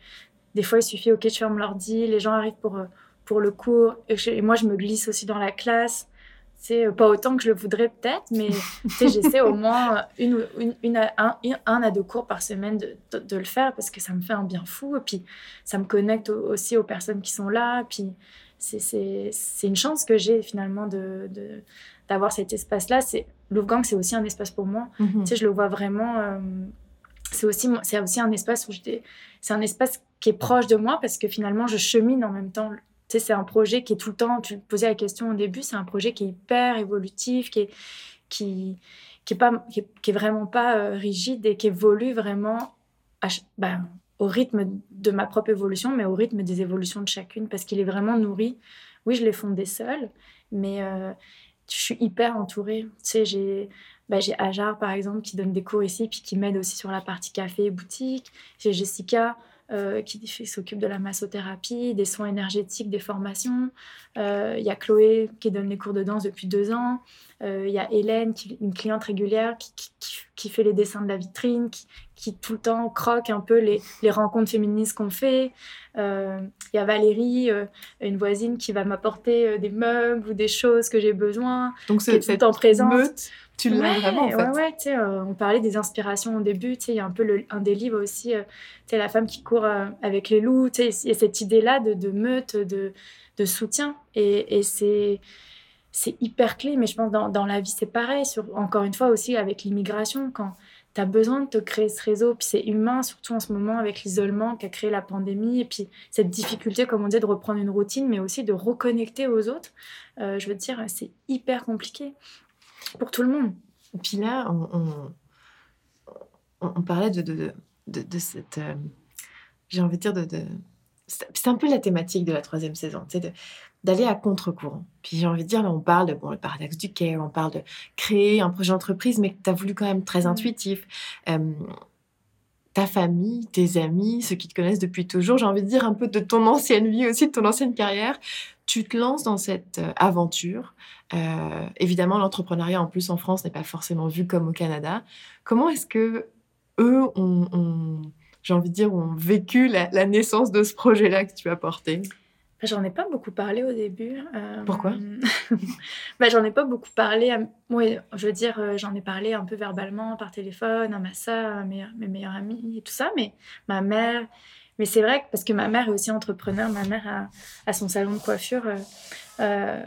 des fois il suffit, ok, je ferme l'ordi, les gens arrivent pour... Euh, pour le cours. Et, moi, je me glisse aussi dans la classe. C'est euh, pas autant que je le voudrais peut-être, mais j'essaie au moins une, une, un, un, à deux cours par semaine de, de, le faire parce que ça me fait un bien fou. Et puis, ça me connecte aussi aux personnes qui sont là. Puis, c'est une chance que j'ai finalement de, d'avoir cet espace-là. C'est Louvgang, c'est aussi un espace pour moi. Mm-hmm. Tu sais, je le vois vraiment. Euh, c'est aussi, c'est aussi un espace où j'étais. C'est un espace qui est proche de moi parce que finalement, je chemine en même temps c'est un projet qui est tout le temps, tu posais la question au début, c'est un projet qui est hyper évolutif, qui est, qui, qui est, pas, qui est, vraiment pas euh, rigide et qui évolue vraiment ben, au rythme de ma propre évolution, mais au rythme des évolutions de chacune, parce qu'il est vraiment nourri. Oui, je l'ai fondé seul, mais euh, je suis hyper entourée. Tu sais, j'ai ben, j'ai Ajar, par exemple, qui donne des cours ici, puis qui m'aide aussi sur la partie café et boutique. J'ai Jessica, euh, qui, s'occupe de la massothérapie, des soins énergétiques, des formations. Euh, il y a Chloé qui donne les cours de danse depuis deux ans. Euh, il y a Hélène, qui, une cliente régulière, qui, qui, fait les dessins de la vitrine, qui, tout le temps croque un peu les, les rencontres féministes qu'on fait. Il y a Valérie, une voisine, qui va m'apporter des meubles ou des choses que j'ai besoin. Donc c'est tout le temps présente. Tu l'as vraiment, en fait. Ouais, ouais, tu sais, euh, on parlait des inspirations au début, tu sais, il y a un peu le, un des livres aussi, euh, tu sais, la femme qui court euh, avec les loups, tu sais, il y a cette idée-là de, de, meute, de, de soutien. Et, et c'est c'est hyper clé, mais je pense dans, dans la vie, c'est pareil. Sur, encore une fois aussi avec l'immigration, quand tu as besoin de te créer ce réseau, puis c'est humain, surtout en ce moment avec l'isolement qu'a créé la pandémie, et puis cette difficulté, comme on dit, de reprendre une routine, mais aussi de reconnecter aux autres. je veux dire, c'est hyper compliqué pour tout le monde. Et puis là, on, on, parlait de, de, de, cette. Euh, j'ai envie de dire de. c'est un peu la thématique de la troisième saison, c'est d'aller à contre-courant. Puis j'ai envie de dire, là, on parle de bon, le paradoxe du care, on parle de créer un projet d'entreprise, mais que tu as voulu quand même très mmh. intuitif. Euh, ta famille, tes amis, ceux qui te connaissent depuis toujours, j'ai envie de dire un peu de ton ancienne vie aussi, de ton ancienne carrière, tu te lances dans cette euh, aventure. Euh, évidemment, l'entrepreneuriat en plus en France n'est pas forcément vu comme au Canada. Comment est-ce que eux ont, j'ai envie de dire, ont vécu la, naissance de ce projet-là que tu as porté? J'en ai pas beaucoup parlé au début. Euh, Pourquoi? Bah, J'en ai pas beaucoup parlé. À... je veux dire, j'en ai parlé un peu verbalement, par téléphone, à ma soeur, à mes, mes meilleurs amis et tout ça. Mais ma mère, mais c'est vrai que parce que ma mère est aussi entrepreneur, ma mère a, son salon de coiffure euh, euh,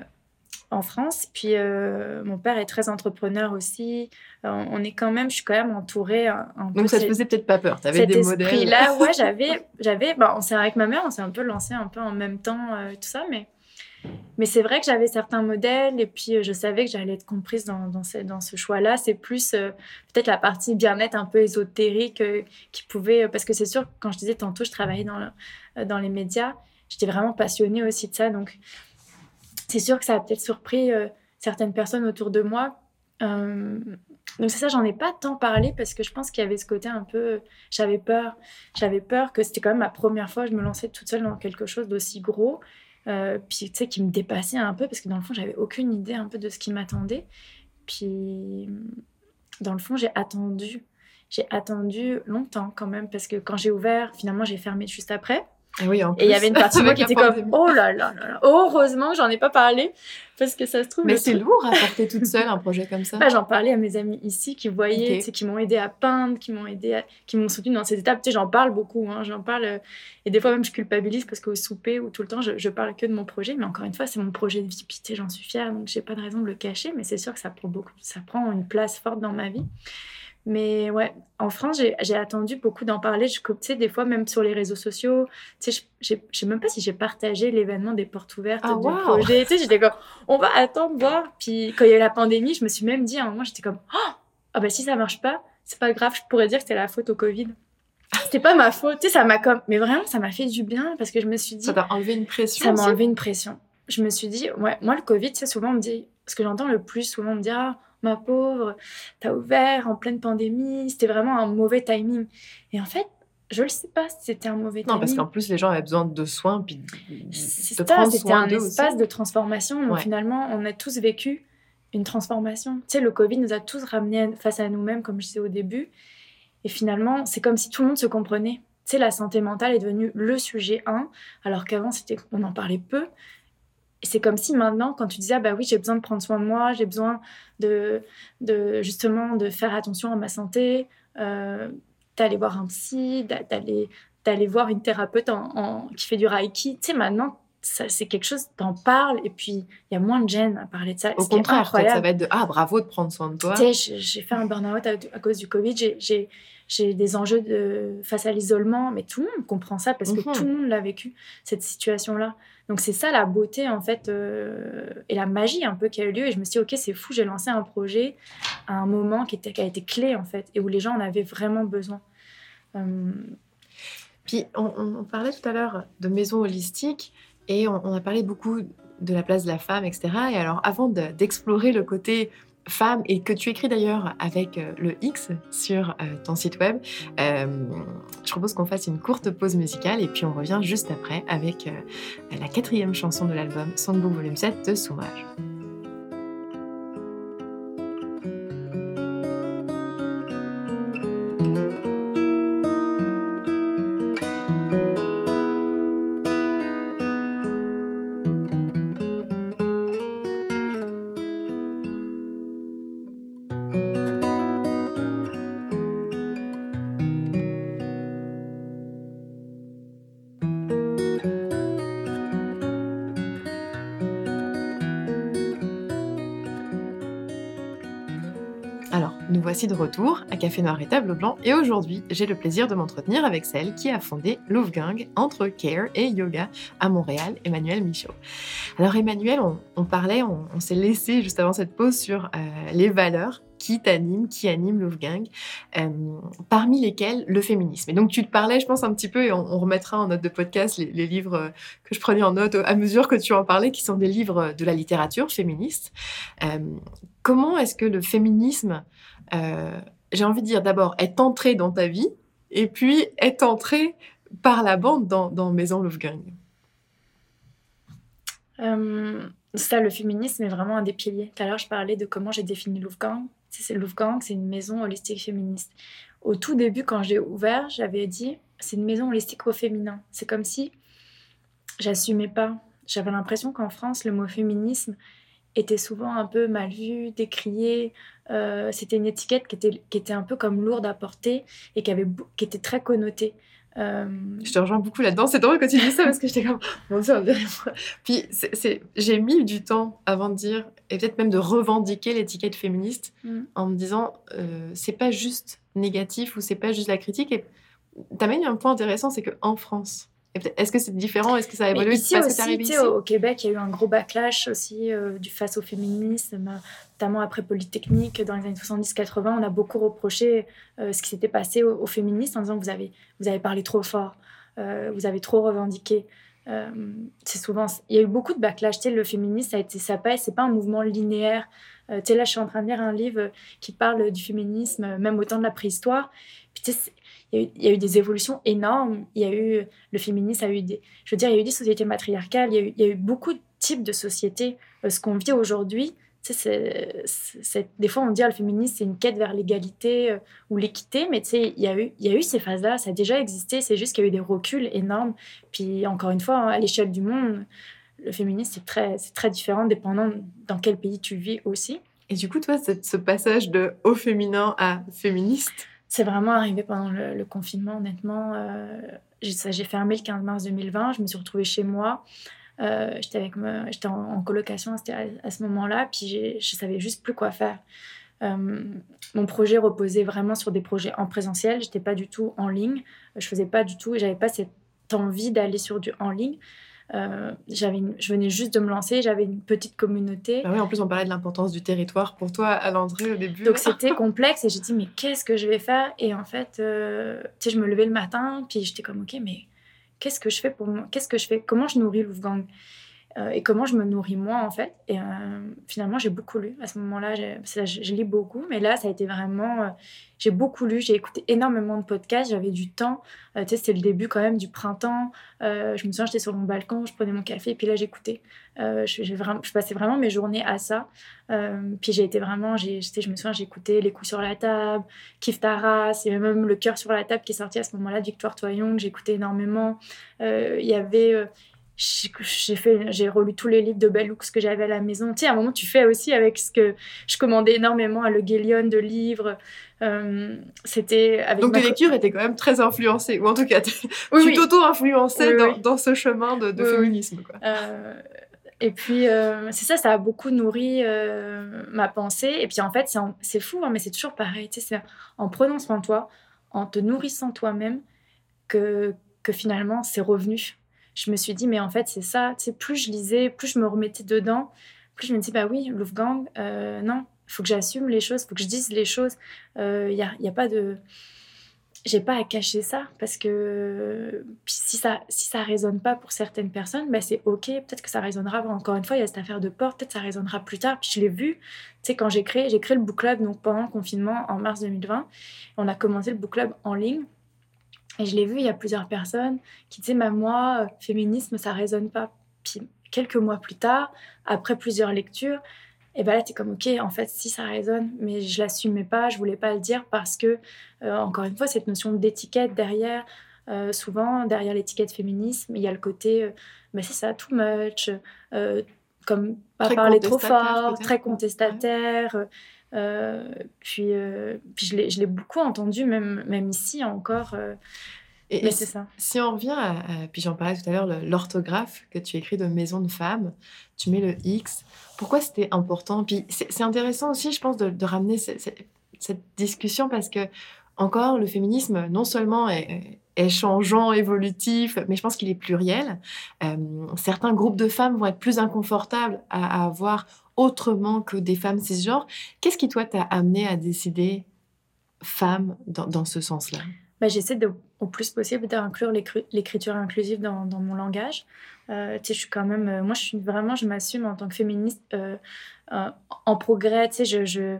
en France. Puis euh, mon père est très entrepreneur aussi. on est quand même, je suis quand même entourée un, Donc ça te faisait peut-être pas peur. Tu avais des modèles. là, ouais, j'avais, j'avais. Bon, on avec ma mère, on s'est un peu lancé un peu en même temps tout ça, mais mais c'est vrai que j'avais certains modèles et puis euh, je savais que j'allais être comprise dans, dans ce, dans ce choix-là. C'est plus euh, peut-être la partie bien-être un peu ésotérique euh, qui pouvait... parce que c'est sûr, quand je disais tantôt, je travaillais dans, dans les médias, j'étais vraiment passionnée aussi de ça. Donc c'est sûr que ça a peut-être surpris certaines personnes autour de moi. donc c'est ça, j'en ai pas tant parlé parce que je pense qu'il y avait ce côté un peu... J'avais peur. J'avais peur que c'était quand même ma première fois, je me lançais toute seule dans quelque chose d'aussi gros. Euh, puis tu sais qui me dépassait un peu parce que dans le fond j'avais aucune idée un peu de ce qui m'attendait puis dans le fond j'ai attendu j'ai attendu longtemps quand même parce que quand j'ai ouvert finalement j'ai fermé juste après oui, en Et il y avait une partie de moi qui était comme oh là là là là. Heureusement, j'en ai pas parlé parce que ça se trouve. Mais c'est lourd à porter toute seule un projet comme ça. Bah, j'en parlais à mes amis ici qui voyaient, okay. qui m'ont aidé à peindre, qui m'ont aidé, qui m'ont soutenu dans ces étapes. Tu sais, j'en parle beaucoup, hein, j'en parle euh, et des fois même je culpabilise parce qu'au souper ou tout le temps je, je, parle que de mon projet. Mais encore une fois, c'est mon projet de vie. J'en suis fière, donc j'ai pas de raison de le cacher. Mais c'est sûr que ça prend beaucoup, ça prend une place forte dans ma vie. Mais ouais, en France, j'ai attendu beaucoup d'en parler. Je, tu sais, des fois, même sur les réseaux sociaux, tu sais, je ne sais même pas si j'ai partagé l'événement des portes ouvertes ah, du projet. Tu sais, j'étais comme, on va attendre, voir. Puis quand il y a eu la pandémie, je me suis même dit, à un moment, j'étais comme, oh, ah bah si ça marche pas, c'est pas grave, je pourrais dire que c'était la faute au Covid. C'était pas ma faute, tu sais, ça m'a comme, mais vraiment, ça m'a fait du bien parce que je me suis dit. Ça t'a enlevé une pression. Ça m'a enlevé une pression. Je me suis dit, ouais, moi, le Covid, tu sais, souvent, on me dit, ce que j'entends le plus souvent, on me dit, ah, ma pauvre, t'as ouvert en pleine pandémie, c'était vraiment un mauvais timing. Et en fait, je le sais pas si c'était un mauvais timing. Non, parce qu'en plus, les gens avaient besoin de soins, puis de prendre C'était un espace de transformation. Donc finalement, on a tous vécu une transformation. Tu sais, le Covid nous a tous ramenés face à nous-mêmes, comme je disais au début. Et finalement, c'est comme si tout le monde se comprenait. Tu sais, la santé mentale est devenue le sujet 1, alors qu'avant, c'était, on en parlait peu. Et c'est comme si maintenant, quand tu disais, ah bah oui, j'ai besoin de prendre soin de moi, j'ai besoin de, de, justement de faire attention à ma santé, euh, d'aller voir un psy, d'aller, d'aller voir une thérapeute en, qui fait du reiki. Tu sais, maintenant, c'est quelque chose, t'en parles, et puis il y a moins de gêne à parler de ça. Au contraire, ça va être de, ah bravo de prendre soin de toi. Tu sais, j'ai fait un burn-out à, cause du Covid, j'ai j'ai des enjeux de, face à l'isolement, mais tout le monde comprend ça parce que mhm. tout le monde l'a vécu, cette situation-là. Donc c'est ça la beauté en fait euh, et la magie un peu qui a eu lieu. Et je me suis dit, ok, c'est fou, j'ai lancé un projet à un moment qui, était, a été clé en fait et où les gens en avaient vraiment besoin. Euh, Puis on, parlait tout à l'heure de maison holistique et on, a parlé beaucoup de la place de la femme, etc. Et alors avant d'explorer le côté femme et que tu écris d'ailleurs avec euh, le X sur euh, ton site web. Euh, je propose qu'on fasse une courte pause musicale et puis on revient juste après avec la quatrième chanson de l'album Songbook Volume 7 de Soumage. Voici de retour à Café Noir et Table Blanc et aujourd'hui j'ai le plaisir de m'entretenir avec celle qui a fondé Louvgang entre care et yoga à Montréal, Emmanuel Michaud. Alors Emmanuel, on, parlait, on, s'est laissé juste avant cette pause sur euh, les valeurs qui t'animent, qui animent Louvgang, euh, parmi lesquelles le féminisme. Et donc tu te parlais, je pense un petit peu, et on, remettra en note de podcast les, livres euh, que je prenais en note à mesure que tu en parlais, qui sont des livres de la littérature féministe. comment est-ce que le féminisme euh, j'ai envie de dire d'abord, est entré dans ta vie et puis est entré par la bande dans, Maison euh, Ça, le féminisme est vraiment un des piliers. Tout à l'heure, je parlais de comment j'ai défini Louvgang. C'est Louvgang, c'est une maison holistique féministe. Au tout début, quand j'ai ouvert, j'avais dit c'est une maison holistique au féminin. C'est comme si j'assumais pas. J'avais l'impression qu'en France, le mot féminisme était souvent un peu mal vu, décrié. Euh, c'était une étiquette qui était, qui était un peu comme lourde à porter et qui, avait, qui était très connotée. Euh, je te rejoins beaucoup là-dedans. C'est drôle quand tu dis ça parce que j'étais comme, mon Dieu, on dirait Puis j'ai mis du temps avant de dire, et peut-être même de revendiquer l'étiquette féministe mm. en me disant, euh, c'est pas juste négatif ou c'est pas juste la critique. Et tu as un point intéressant, c'est qu'en France, est-ce que c'est différent? Est-ce que ça a évolué? ici parce aussi, que ici au Québec, il y a eu un gros backlash aussi euh, du face au féminisme, notamment après Polytechnique dans les années 70-80. On a beaucoup reproché euh, ce qui s'était passé aux, féministes en disant que vous avez, vous avez parlé trop fort, euh, vous avez trop revendiqué. c'est souvent, il y a eu beaucoup de backlash. Tu sais, le féminisme, ça a été, ça c'est pas un mouvement linéaire. tu sais, là, je suis en train de lire un livre qui parle du féminisme, même au temps de la préhistoire. Puis, tu sais, il y, a eu, des évolutions énormes. Il y a eu le féminisme, a eu des, je veux dire, il y a eu des sociétés matriarcales. Il y a eu, beaucoup de types de sociétés. Euh, ce qu'on vit aujourd'hui, c'est, des fois on dit ah, le féminisme c'est une quête vers l'égalité euh, ou l'équité, mais il y, a eu, a eu ces phases-là, ça a déjà existé, c'est juste qu'il y a eu des reculs énormes. Puis encore une fois, à l'échelle du monde, le féminisme c'est très, différent dépendant dans quel pays tu vis aussi. Et du coup, toi, ce passage de au féminin à féministe, c'est vraiment arrivé pendant le, confinement, honnêtement. Euh, j'ai fermé le 15 mars 2020. Je me suis retrouvée chez moi. Euh, j'étais en, colocation à, ce moment-là, puis je savais juste plus quoi faire. mon projet reposait vraiment sur des projets en présentiel. J'étais pas du tout en ligne. Je faisais pas du tout, j'avais pas cette envie d'aller sur du en ligne. Euh, j'avais je venais juste de me lancer, j'avais une petite communauté. Bah oui, en plus, on parlait de l'importance du territoire pour toi à l'entrée au début. Donc c'était complexe et j'ai dit, mais qu'est-ce que je vais faire? Et en fait, euh, tu sais, je me levais le matin, puis j'étais comme, ok, mais qu'est-ce que je fais pour moi Qu'est-ce que je fais? Comment je nourris Wolfgang euh, et comment je me nourris moi en fait. Et euh, finalement, j'ai beaucoup lu. À ce moment-là, je, lis beaucoup, mais là, ça a été vraiment. Euh, j'ai beaucoup lu, j'ai écouté énormément de podcasts, j'avais du temps. tu sais, c'était le début quand même du printemps. je me souviens, j'étais sur mon balcon, je prenais mon café, et puis là, j'écoutais. je passais vraiment mes journées à ça. puis j'ai été vraiment, j'ai, je me souviens, j'écoutais Les coups sur la table, Kif Taras, il y avait même Le cœur sur la table qui est sorti à ce moment-là Victoire Toyon, que j'écoutais énormément. Il y avait j'ai fait j'ai relu tous les livres de Bellux que j'avais à la maison. Tu sais à un moment tu fais aussi avec ce que je commandais énormément à Le Guélion de livres euh, c'était avec donc tes lectures étaient quand même très influencées ou en tout cas tu t'auto-influençais dans, ce chemin de, féminisme quoi. Euh, et puis euh, c'est ça ça a beaucoup nourri ma pensée. Et puis en fait c'est fou hein, mais c'est toujours pareil. Tu sais c'est en prenant soin de toi en te nourrissant toi-même que que finalement c'est revenu je me suis dit, mais en fait, c'est ça. Plus je lisais, plus je me remettais dedans, plus je me dis, bah oui, Wolfgang, euh, non, faut que j'assume les choses, il faut que je dise les choses. Il euh, n'y a, y a pas de. J'ai pas à cacher ça parce que si ça si ça résonne pas pour certaines personnes, bah c'est ok. Peut-être que ça résonnera. Encore une fois, il y a cette affaire de porte. Peut-être ça résonnera plus tard. Puis je l'ai vu. Tu sais, quand j'ai créé j'ai créé le book club donc pendant le confinement en mars 2020, on a commencé le book club en ligne. Et je l'ai vu, il y a plusieurs personnes qui disaient, bah, moi, féminisme, ça résonne pas. Puis quelques mois plus tard, après plusieurs lectures, et ben là, tu es comme, ok, en fait, si ça résonne, mais je l'assumais pas, je voulais pas le dire parce que, euh, encore une fois, cette notion d'étiquette derrière, euh, souvent, derrière l'étiquette féminisme, il y a le côté, euh, bah, c'est ça, too much, comme pas parler trop fort, très contestataire. Euh, puis, euh, puis je l'ai beaucoup entendu, même, même ici encore. Euh, et, c'est ça. Si on revient à, puis j'en parlais tout à l'heure, l'orthographe que tu écris de maison de femme, tu mets le X. Pourquoi c'était important? Puis c'est intéressant aussi, je pense, de, ramener cette discussion parce que encore, le féminisme, non seulement est, est changeant, évolutif, mais je pense qu'il est pluriel. certains groupes de femmes vont être plus inconfortables à, à avoir autrement que des femmes cisgenres. Qu'est-ce qui, toi, t'a amené à décider femme dans, ce sens-là? Bah, J'essaie au plus possible d'inclure l'écriture inclusive dans, mon langage. Euh, je suis quand même... Euh, moi, je suis vraiment... Je m'assume en tant que féministe euh, en progrès. Tu je... je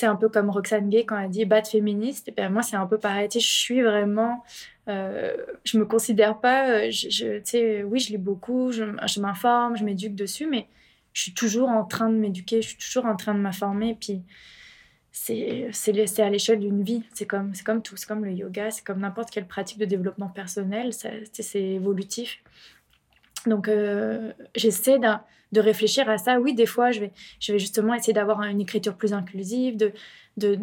c'est un peu comme Roxane Gay quand elle dit bat féministe. Ben, moi, c'est un peu pareil. Je suis vraiment. Euh, je me considère pas. Je, sais, oui, je lis beaucoup, je, je m'informe, je m'éduque dessus, mais je suis toujours en train de m'éduquer, je suis toujours en train de m'informer. Puis c'est à l'échelle d'une vie. C'est comme, comme tout, c'est comme le yoga, c'est comme n'importe quelle pratique de développement personnel, c'est évolutif. Donc euh, j'essaie de réfléchir à ça. Oui, des fois, je vais, je vais justement essayer d'avoir une écriture plus inclusive. De, de, tu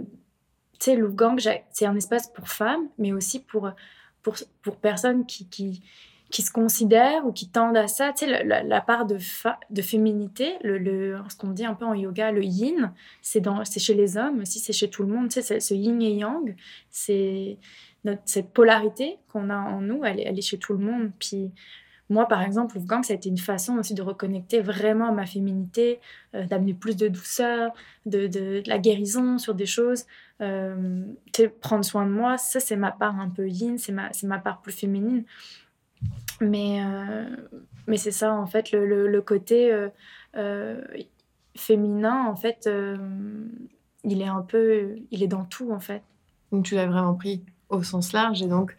sais, Louvgang, c'est un espace pour femmes, mais aussi pour, pour, pour personnes qui, qui, qui se considèrent ou qui tendent à ça. Tu sais, la, part de, de féminité, le, le ce qu'on dit un peu en yoga, le yin, c'est chez les hommes, aussi c'est chez tout le monde. Tu sais, ce yin et yang, c'est cette polarité qu'on a en nous, elle, est chez tout le monde. Puis moi, par exemple, Wolfgang, ça a été une façon aussi de reconnecter vraiment ma féminité, euh, d'amener plus de douceur, de, de, la guérison sur des choses. Euh, prendre soin de moi, ça, c'est ma part un peu yin, c'est ma, ma part plus féminine. Mais, euh, mais c'est ça, en fait, le, le, côté euh, euh, féminin, en fait, il est un peu, il est dans tout, en fait. Donc tu l'as vraiment pris au sens large. Et donc,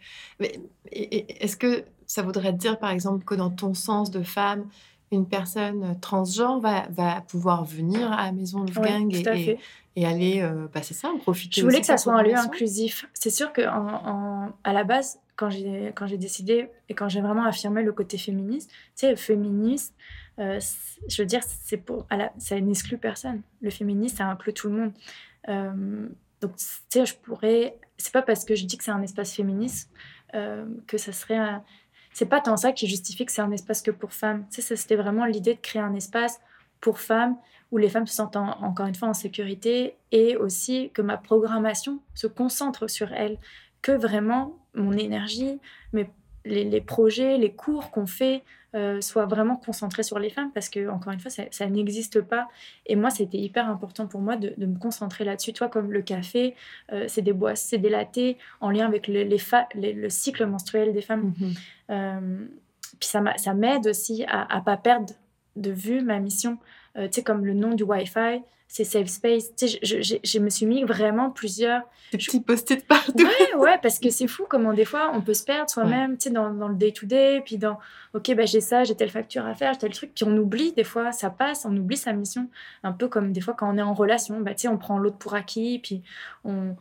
est-ce que ça voudrait dire, par exemple, que dans ton sens de femme, une personne transgenre va, va pouvoir venir à la maison de gang et, et, aller, bah, c'est ça, profiter. Je voulais que ça soit un lieu inclusif. C'est sûr qu'à en, à la base, quand j'ai quand j'ai décidé et quand j'ai vraiment affirmé le côté féministe, tu sais, féministe, euh, je veux dire, c'est pour, ça n'exclut personne. Le féministe, ça inclut tout le monde. Euh, donc, tu sais, je pourrais, c'est pas parce que je dis que c'est un espace féministe euh, que ça serait c'est pas tant ça qui justifie que c'est un espace que pour femmes. Tu sais, c'était vraiment l'idée de créer un espace pour femmes où les femmes se sentent encore une fois en sécurité et aussi que ma programmation se concentre sur elles, que vraiment mon énergie, mes, les, projets, les cours qu'on fait euh, soient vraiment concentrés sur les femmes parce que, encore une fois, ça, n'existe pas. Et moi, c'était hyper important pour moi de, me concentrer là-dessus. Toi, comme le café, euh, c'est des boissons, c'est des latés en lien avec les, le cycle menstruel des femmes. Mm-hmm. Euh, puis ça m'aide aussi à ne pas perdre de vue ma mission. tu sais, comme le nom du Wi-Fi, c'est safe space. Tu sais, je, je, je, me suis mis vraiment plusieurs... Des petits post-it partout. Ouais, ouais, parce que c'est fou comment des fois on peut se perdre soi-même, tu sais, dans, dans, le day-to-day, puis dans, ok, bah, j'ai ça, j'ai telle facture à faire, j'ai tel truc, puis on oublie des fois, ça passe, on oublie sa mission. Un peu comme des fois quand on est en relation, bah, tu sais, on prend l'autre pour acquis, puis on,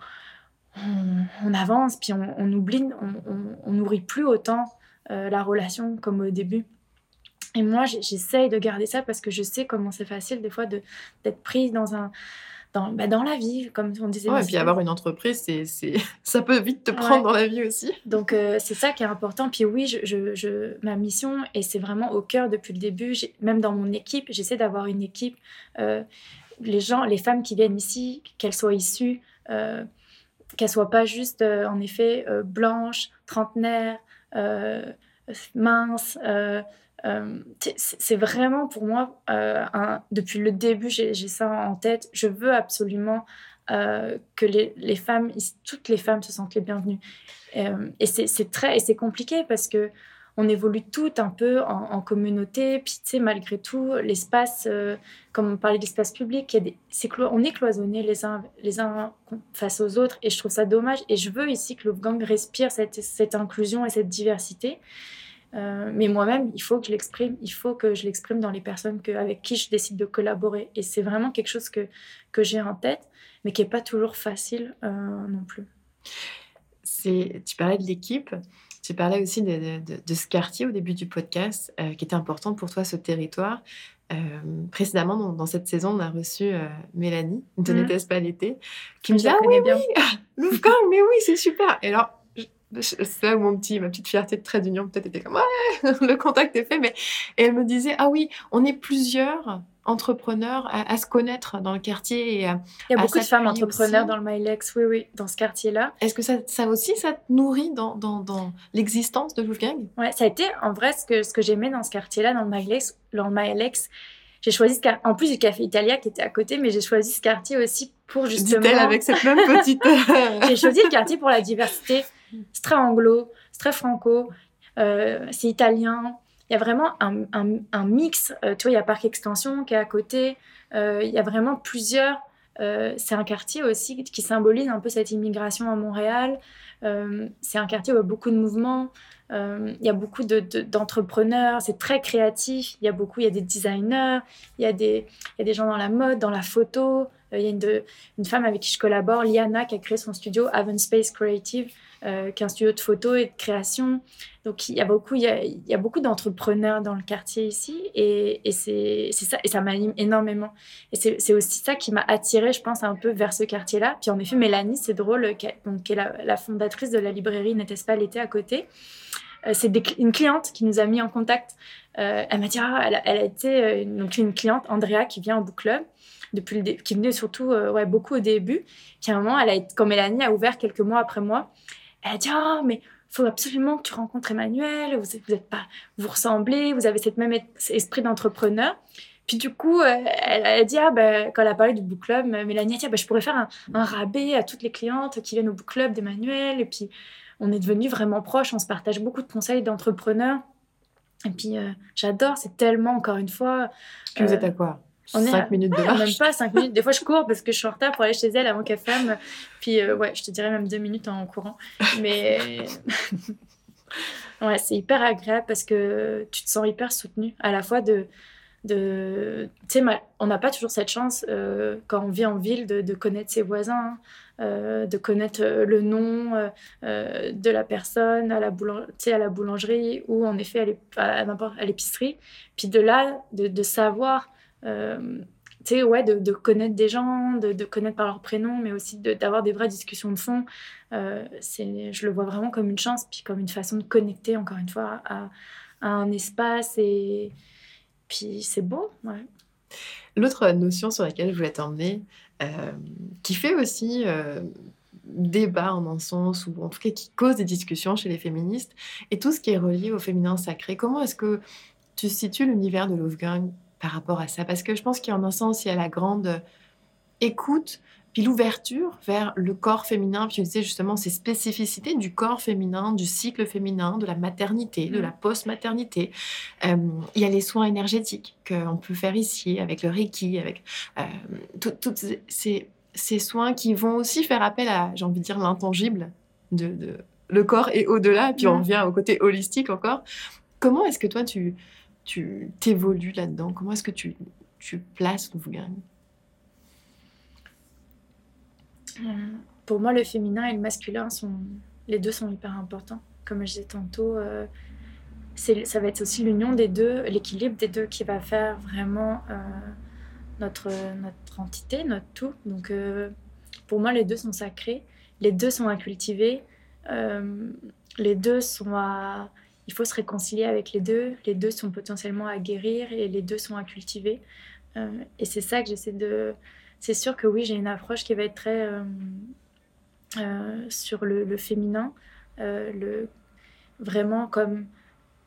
on, avance, puis on, on oublie, on, on, nourrit plus autant euh, la relation comme au début. Et moi, j'essaye de garder ça parce que je sais comment c'est facile des fois d'être prise dans un... Dans, bah, dans, la vie, comme on disait. Ouais, et puis avoir une entreprise, c'est, ça peut vite te prendre dans la vie aussi. Donc euh, c'est ça qui est important. Puis oui, je, je, ma mission, et c'est vraiment au cœur depuis le début, même dans mon équipe, j'essaie d'avoir une équipe. Euh, les gens, les femmes qui viennent ici, qu'elles soient issues, euh, qu'elles soient pas juste, en effet, blanches, trentenaires, minces euh, c'est vraiment pour moi, euh, depuis le début, j'ai ça en tête. Je veux absolument euh, que les, femmes, toutes les femmes se sentent les bienvenues. et c'est très, et c'est compliqué parce que on évolue toutes un peu en, communauté. Puis, tu sais, malgré tout, l'espace, comme on parlait d'espace public, y a on est cloisonnés les uns, les uns face aux autres. Et je trouve ça dommage. Et je veux ici que le gang respire cette, cette inclusion et cette diversité. Euh, mais moi-même, il faut que je l'exprime, il faut que je l'exprime dans les personnes que, avec qui je décide de collaborer. Et c'est vraiment quelque chose que, que j'ai en tête, mais qui n'est pas toujours facile euh, non plus. Tu parlais de l'équipe, tu parlais aussi de, de, ce quartier au début du podcast, euh, qui était important pour toi, ce territoire. précédemment, dans, cette saison, on a reçu Mélanie de mmh. N'était-ce pas l'été, qui me dit Ah oui, bien. oui, mais oui, c'est super. Et alors, c'est là où mon petit, ma petite fierté de trait d'union peut-être était comme ouais, le contact est fait. Mais et elle me disait ah oui, on est plusieurs entrepreneurs à, se connaître dans le quartier. Et Il y a beaucoup de femmes entrepreneurs dans le Mylex, oui, oui, dans ce quartier-là. Est-ce que ça, ça, aussi, ça te nourrit dans, dans, dans l'existence de Wolfgang? Ouais, ça a été en vrai ce que, ce que j'aimais dans ce quartier-là, dans le Mylex. Dans le Mylex j'ai choisi ce en plus du café Italia qui était à côté, mais j'ai choisi ce quartier aussi pour justement. Dit-elle avec cette même petite. j'ai choisi le quartier pour la diversité. C'est très anglo, c'est très franco, euh, c'est italien. Il y a vraiment un, mix. Euh, tu vois, il y a Parc Extension qui est à côté. Euh, il y a vraiment plusieurs. c'est un quartier aussi qui symbolise un peu cette immigration à Montréal. c'est un quartier où il y a beaucoup de mouvements. il y a beaucoup d'entrepreneurs, c'est très créatif. Il y a beaucoup, il y a des designers, il y a des, gens dans la mode, dans la photo. il y a une, une, femme avec qui je collabore, Liana, qui a créé son studio Haven Space Creative, euh, qu'un studio de photo et de création. Donc il y a beaucoup, il y a, beaucoup d'entrepreneurs dans le quartier ici et, c'est ça et ça m'anime énormément. Et c'est aussi ça qui m'a attirée, je pense, un peu vers ce quartier-là. Puis en effet, Mélanie, c'est drôle, qui, donc, qui est la, fondatrice de la librairie N'était-ce pas l'été à côté. Euh, c'est une cliente qui nous a mis en contact. Euh, elle m'a dit, ah, elle, a, été donc une cliente, Andrea, qui vient au book club depuis le qui venait surtout ouais, beaucoup au début. Puis à un moment, elle a, quand Mélanie a ouvert quelques mois après moi, elle a dit Oh, mais faut absolument que tu rencontres Emmanuel, vous, vous êtes pas, vous ressemblez, vous avez cette même esprit d'entrepreneur. Puis du coup, euh, elle, a dit, ah, ben, quand elle a parlé du book club, Mélanie a dit, ah, ben, je pourrais faire un, un, rabais à toutes les clientes qui viennent au book club d'Emmanuel. Et puis, on est devenus vraiment proches, on se partage beaucoup de conseils d'entrepreneurs. Et puis, euh, j'adore, c'est tellement, encore une fois... Puis vous êtes à quoi? On 5 minutes de marche. Même pas 5 minutes. Des fois, je cours parce que je suis en retard pour aller chez elle avant qu'elle ferme. Puis, euh, ouais, je te dirais même 2 minutes en courant. Mais. ouais, c'est hyper agréable parce que tu te sens hyper soutenu. À la fois de. de... Tu sais, on n'a pas toujours cette chance euh, quand on vit en ville de, de connaître ses voisins. Euh, de connaître le nom de la personne à la, à la boulangerie ou en effet à l'épicerie. Puis de là, de, de savoir euh, tu sais, ouais, de, connaître des gens, de, connaître par leur prénom, mais aussi d'avoir des vraies discussions de fond. Euh, je le vois vraiment comme une chance, puis comme une façon de connecter, encore une fois, à, un espace. Et puis c'est beau. L'autre notion sur laquelle je voulais t'emmener, euh, qui fait aussi euh, débat en un sens, ou en tout cas qui cause des discussions chez les féministes, et tout ce qui est relié au féminin sacré. Comment est-ce que tu situes l'univers de Wolfgang? Par rapport à ça Parce que je pense qu'il y a un sens, il y a la grande écoute, puis l'ouverture vers le corps féminin, puis tu justement ces spécificités du corps féminin, du cycle féminin, de la maternité, de la mm. post-maternité. Euh, il y a les soins énergétiques qu'on peut faire ici avec le Reiki, avec euh, toutes ces, ces, soins qui vont aussi faire appel à, j'ai envie de dire, l'intangible de, le corps et au-delà, puis on mm. revient au côté holistique encore. Comment est-ce que toi tu tu t'évolues là-dedans? Comment est-ce que tu, tu places Wolfgang euh, Pour moi, le féminin et le masculin, sont, les deux sont hyper importants. Comme je disais tantôt, euh, ça va être aussi l'union des deux, l'équilibre des deux qui va faire vraiment euh, notre, notre entité, notre tout. Donc, pour moi, les deux sont sacrés, les deux sont à cultiver, les deux sont à il faut se réconcilier avec les deux. Les deux sont potentiellement à guérir et les deux sont à cultiver. Euh, et c'est ça que j'essaie de. C'est sûr que oui, j'ai une approche qui va être très euh, euh, sur le, féminin, le, vraiment comme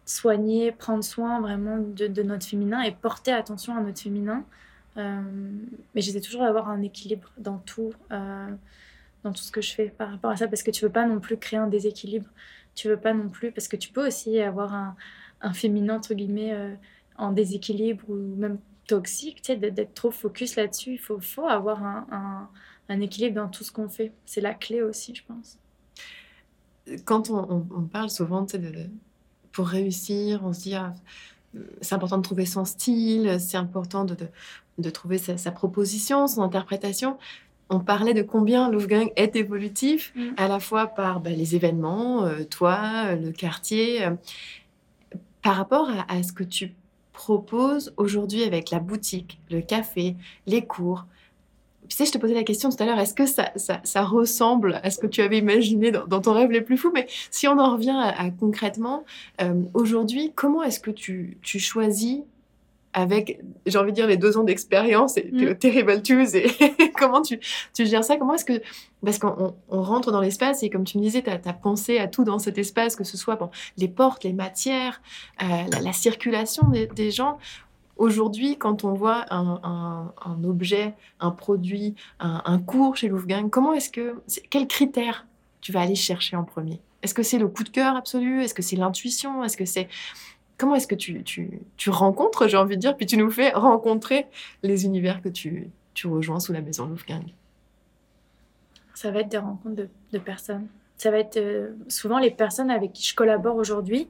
soigner, prendre soin vraiment de, de, notre féminin et porter attention à notre féminin. mais j'essaie toujours d'avoir un équilibre dans tout, dans tout ce que je fais par rapport à ça, parce que tu veux pas non plus créer un déséquilibre tu veux pas non plus, parce que tu peux aussi avoir un, un féminin, entre guillemets, euh, en déséquilibre ou même toxique, tu sais, d'être trop focus là-dessus. Il faut, faut avoir un, un, équilibre dans tout ce qu'on fait. C'est la clé aussi, je pense. Quand on, parle souvent, tu de, pour réussir, on se dit, ah, c'est important de trouver son style, c'est important de, de, trouver sa, proposition, son interprétation on parlait de combien Wolfgang est évolutif, mm. à la fois par bah, les événements, euh, toi, le quartier, euh, par rapport à, ce que tu proposes aujourd'hui avec la boutique, le café, les cours. Tu sais, je te posais la question tout à l'heure, est-ce que ça, ça, ressemble à ce que tu avais imaginé dans, ton rêve les plus fous? Mais si on en revient à, concrètement, euh, aujourd'hui, comment est-ce que tu, tu choisis avec, j'ai envie de dire, les deux ans d'expérience et mm. Terrible Twos et comment tu, tu gères ça? Comment est-ce que... Parce qu'on on rentre dans l'espace et comme tu me disais, tu as, pensé à tout dans cet espace, que ce soit bon, les portes, les matières, euh, la, circulation des, gens. Aujourd'hui, quand on voit un, un, objet, un produit, un, un cours chez Wolfgang, comment est-ce que... Quels critères tu vas aller chercher en premier? Est-ce que c'est le coup de cœur absolu? Est-ce que c'est l'intuition? Est-ce que c'est comment est-ce que tu, tu, rencontres, j'ai envie de dire, puis tu nous fais rencontrer les univers que tu, tu rejoins sous la maison Wolfgang? Ça va être des rencontres de, personnes. Ça va être euh, souvent les personnes avec qui je collabore aujourd'hui,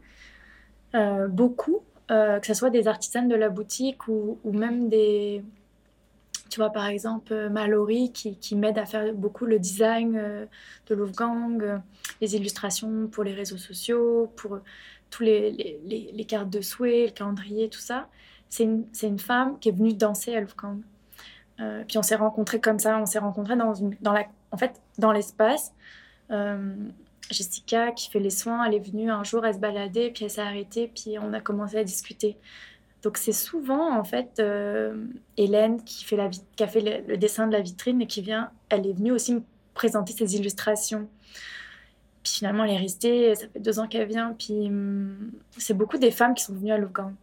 euh, beaucoup, euh, que ce soit des artisanes de la boutique ou, ou, même des... Tu vois, par exemple, Mallory qui, qui m'aide à faire beaucoup le design de Wolfgang, les illustrations pour les réseaux sociaux, pour tous les, les, les, cartes de souhait, le calendrier, tout ça. C'est une, une, femme qui est venue danser à Wolfgang. Euh, puis on s'est rencontrés comme ça, on s'est rencontrés dans, une, dans, la, en fait, dans l'espace. Euh, Jessica, qui fait les soins, elle est venue un jour, elle se baladait, puis elle s'est arrêtée, puis on a commencé à discuter. Donc c'est souvent en fait euh, Hélène qui, fait la, qui a fait le, le, dessin de la vitrine et qui vient, elle est venue aussi me présenter ses illustrations. Puis finalement, elle est restée, ça fait deux ans qu'elle vient. Puis hum, c'est beaucoup des femmes qui sont venues à Lougan.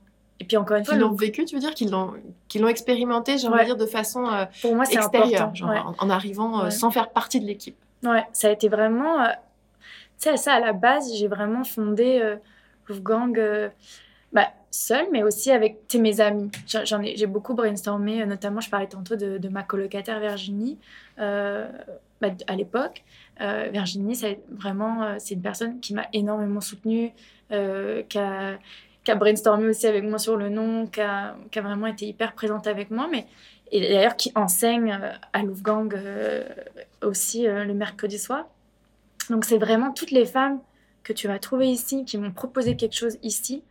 Et puis encore une fois. Ils l'ont vécu, tu veux dire qu'ils l'ont, qu'ils l'ont expérimenté, j'ai envie de dire, de façon euh, Pour moi, extérieure, genre, en, arrivant euh, sans faire partie de l'équipe. Ouais, ça a été vraiment. Euh, tu sais, ça, à la base, j'ai vraiment fondé Wolfgang bah, seule, mais aussi avec mes amis. J'en ai, j'ai beaucoup brainstormé, notamment, je parlais tantôt de, de ma colocataire Virginie. Bah, à l'époque. Euh, Virginie, c'est vraiment euh, c'est une personne qui m'a énormément soutenue, euh, qui, a, brainstormé aussi avec moi sur le nom, qui a, vraiment été hyper présente avec moi, mais et d'ailleurs qui enseigne à Wolfgang aussi le mercredi soir. Donc c'est vraiment toutes les femmes que tu vas trouver ici qui m'ont proposé quelque chose ici.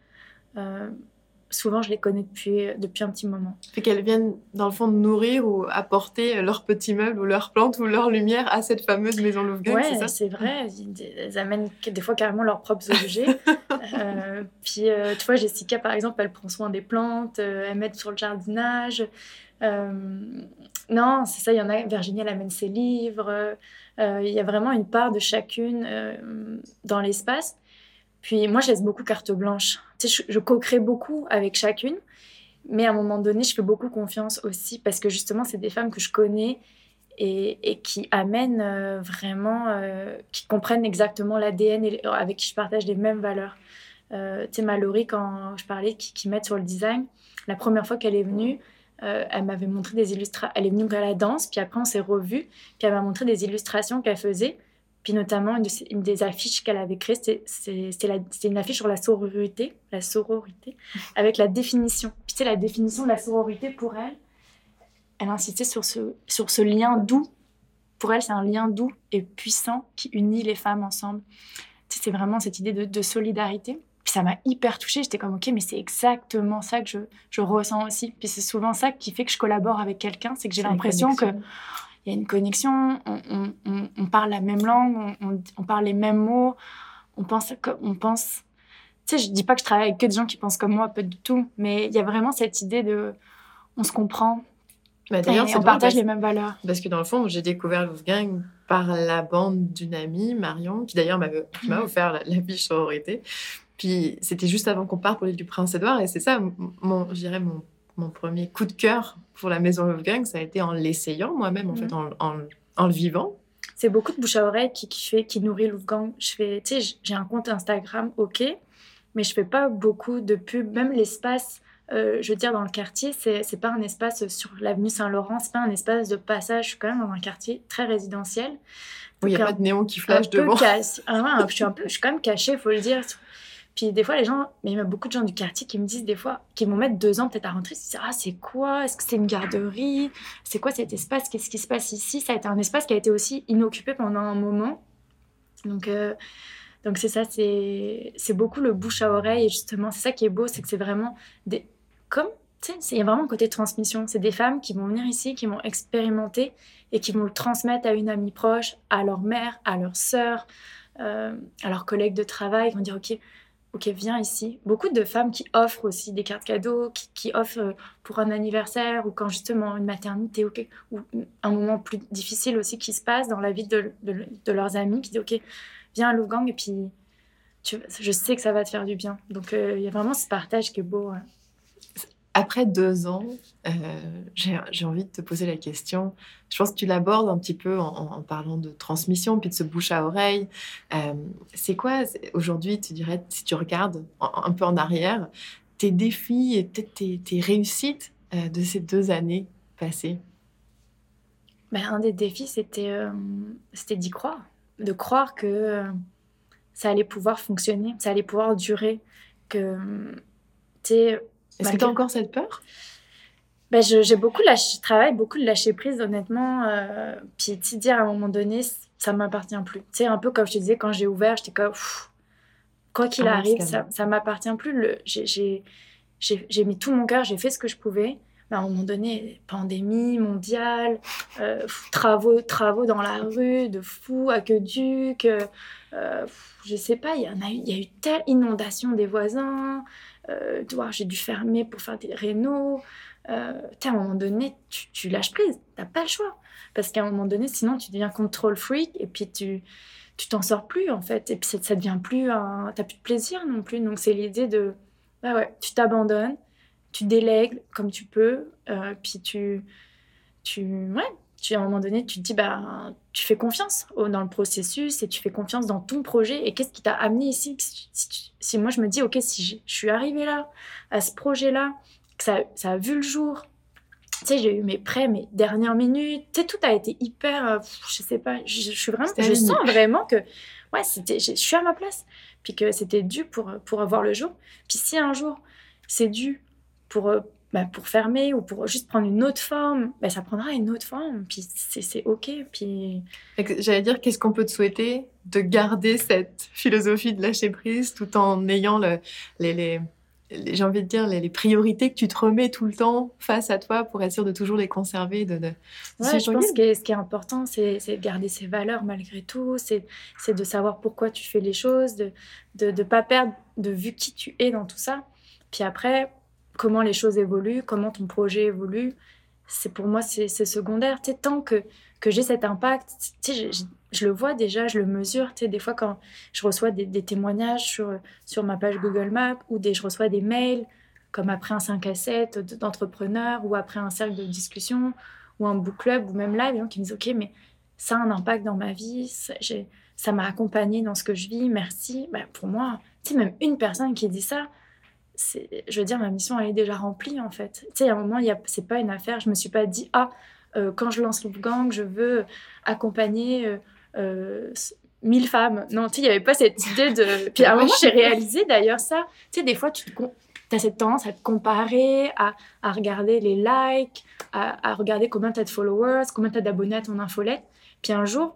Souvent, je les connais depuis, depuis un petit moment. Fait qu'elles viennent, dans le fond, nourrir ou apporter leurs petits meubles ou leurs plantes ou leur lumière à cette fameuse maison Louvre ouais, c'est ça? c'est vrai. Elles amènent des fois carrément leurs propres objets. euh, puis, euh, tu vois, Jessica, par exemple, elle prend soin des plantes, euh, elle met sur le jardinage. Euh, non, c'est ça, il y en a. Virginie, elle amène ses livres. Il y a vraiment une part de chacune dans l'espace. Puis moi, je laisse beaucoup carte blanche. Je, je co-crée beaucoup avec chacune. Mais à un moment donné, je fais beaucoup confiance aussi parce que justement, c'est des femmes que je connais et, qui amènent euh, vraiment, euh, qui comprennent exactement l'ADN et avec qui je partage les mêmes valeurs. Euh, tu sais, Mallory, quand je parlais, qui, qui met sur le design, la première fois qu'elle est venue, euh, elle m'avait montré des illustrations. Elle est venue à la danse, puis après on s'est revus, puis elle m'a montré des illustrations qu'elle faisait. Puis notamment, une, de ces, une des affiches qu'elle avait créées, c'était une affiche sur la sororité, la sororité, avec la définition. Puis tu sais, la définition de la sororité pour elle, elle insistait sur ce, sur ce lien doux. Pour elle, c'est un lien doux et puissant qui unit les femmes ensemble. Tu sais, c'est vraiment cette idée de, de solidarité. Puis ça m'a hyper touchée. J'étais comme, ok, mais c'est exactement ça que je, je ressens aussi. Puis c'est souvent ça qui fait que je collabore avec quelqu'un, c'est que j'ai l'impression que il y a une connexion, on, on, on, on, parle la même langue, on, parle les mêmes mots, on pense, on pense. Tu sais, je dis pas que je travaille avec que des gens qui pensent comme moi, pas du tout, mais il y a vraiment cette idée de, on se comprend. Bah, D'ailleurs, on partage les mêmes valeurs. Parce que dans le fond, j'ai découvert Wolfgang par la bande d'une amie, Marion, qui d'ailleurs m'a offert la, la fiche sororité. Puis c'était juste avant qu'on parte pour l'île du Prince-Édouard, et c'est ça, mon, je dirais, mon mon premier coup de cœur pour la maison Wolfgang, ça a été en l'essayant moi-même, en mmh. fait, en, en, en, le vivant. C'est beaucoup de bouche à oreille qui, qui, fait, qui nourrit Wolfgang. Je fais, tu sais, j'ai un compte Instagram, ok, mais je fais pas beaucoup de pubs. Même l'espace, euh, je veux dire, dans le quartier, c'est, c'est pas un espace sur l'avenue Saint-Laurent, c'est pas un espace de passage. Je suis quand même dans un quartier très résidentiel. Oui, il n'y a pas de néon qui flash devant. Casse. Ah ouais, je, suis un peu, je suis quand même cachée, il faut le dire. Puis des fois, les gens, mais il y a beaucoup de gens du quartier qui me disent des fois, qui vont mettre deux ans peut-être à rentrer, ils se disent Ah, c'est quoi? Est-ce que c'est une garderie? C'est quoi cet espace? Qu'est-ce qui se passe ici? Ça a été un espace qui a été aussi inoccupé pendant un moment. Donc, euh, donc c'est ça, c'est beaucoup le bouche à oreille. Et justement, c'est ça qui est beau, c'est que c'est vraiment des. Comme, tu sais, il y a vraiment un côté transmission. C'est des femmes qui vont venir ici, qui vont expérimenter et qui vont le transmettre à une amie proche, à leur mère, à leur sœur, euh, à leurs collègues de travail. Ils vont dire Ok, ok, viens ici. Beaucoup de femmes qui offrent aussi des cartes cadeaux, qui, offrent euh, pour un anniversaire ou quand justement une maternité ou un moment plus difficile aussi qui se passe dans la vie de, leurs amis, qui disent ok, viens à Lougang et puis je sais que ça va te faire du bien. Donc euh, il y a vraiment ce partage qui est beau. Après deux ans, euh, j'ai envie de te poser la question. Je pense que tu l'abordes un petit peu en, parlant de transmission, puis de ce bouche à oreille. Euh, c'est quoi aujourd'hui, tu dirais, si tu regardes un, peu en arrière, tes défis et peut-être tes, tes, réussites euh, de ces deux années passées? Ben, Un des défis, c'était d'y croire. De croire que ça allait pouvoir fonctionner, ça allait pouvoir durer. Que, tu est-ce que tu as encore cette peur? Ben, j'ai beaucoup lâché, je travaille beaucoup de lâcher prise, honnêtement. Euh, puis, tu dire à un moment donné, ça ne m'appartient plus. Tu sais, un peu comme je te disais, quand j'ai ouvert, j'étais comme, pff, quoi qu'il ah, arrive, ça ne m'appartient plus. J'ai mis tout mon cœur, j'ai fait ce que je pouvais. Mais à un moment donné, pandémie mondiale, euh, travaux, travaux dans la rue, de fou, aqueduc, euh, euh, je sais pas, il y, en a eu, il y a eu telle inondation des voisins, euh, j'ai dû fermer pour faire des rénaux. Euh, à un moment donné, tu, tu lâches prise, t'as pas le choix. Parce qu'à un moment donné, sinon, tu deviens control freak et puis tu tu t'en sors plus, en fait. Et puis ça, ça devient plus un... T'as plus de plaisir non plus. Donc c'est l'idée de... Bah ouais, tu t'abandonnes, tu délègues comme tu peux, euh, puis tu... tu ouais, tu, à un moment donné, tu te dis, bah, tu fais confiance au, dans le processus et tu fais confiance dans ton projet. Et qu'est-ce qui t'a amené ici? Si, si, si, moi, je me dis, OK, si je, suis arrivée là, à ce projet-là, que ça, ça a vu le jour, tu sais, j'ai eu mes prêts, mes dernières minutes, tu sais, tout a été hyper, euh, je sais pas, je, je suis vraiment, je sens vraiment que, ouais, je suis à ma place, puis que c'était dû pour, pour avoir le jour. Puis si un jour, c'est dû pour, euh, bah, pour fermer ou pour juste prendre une autre forme, bah, ça prendra une autre forme. Puis c'est OK. Puis... J'allais dire, qu'est-ce qu'on peut te souhaiter De garder cette philosophie de lâcher prise tout en ayant le, les, les, j'ai envie de dire, les, priorités que tu te remets tout le temps face à toi pour être sûr de toujours les conserver. De, de, ouais, je pense que ce qui est important, c'est de garder ses valeurs malgré tout, c'est de savoir pourquoi tu fais les choses, de ne pas perdre de vue qui tu es dans tout ça. Puis après, comment les choses évoluent, comment ton projet évolue, c'est pour moi, c'est secondaire. Tant que, que j'ai cet impact, tu sais, je, le vois déjà, je le mesure. Tu des fois, quand je reçois des, témoignages sur, sur ma page Google Maps ou des, je reçois des mails, comme après un 5 à 7 d'entrepreneurs ou après un cercle de discussion ou un book club ou même gens qui me disent Ok, mais ça a un impact dans ma vie, ça m'a accompagné dans ce que je vis, merci. Ben, pour moi, tu sais, même une personne qui dit ça, je veux dire, ma mission, elle est déjà remplie, en fait. Tu sais, à un moment, c'est pas une affaire. Je me suis pas dit, ah, euh, quand je lance Gang, je veux accompagner euh, euh, mille femmes. Non, tu sais, il n'y avait pas cette idée de. Puis à un moment, j'ai réalisé d'ailleurs ça. Tu sais, des fois, tu as cette tendance à te comparer, à, à regarder les likes, à, à regarder combien tu as de followers, combien tu as d'abonnés à ton infolette. Puis un jour,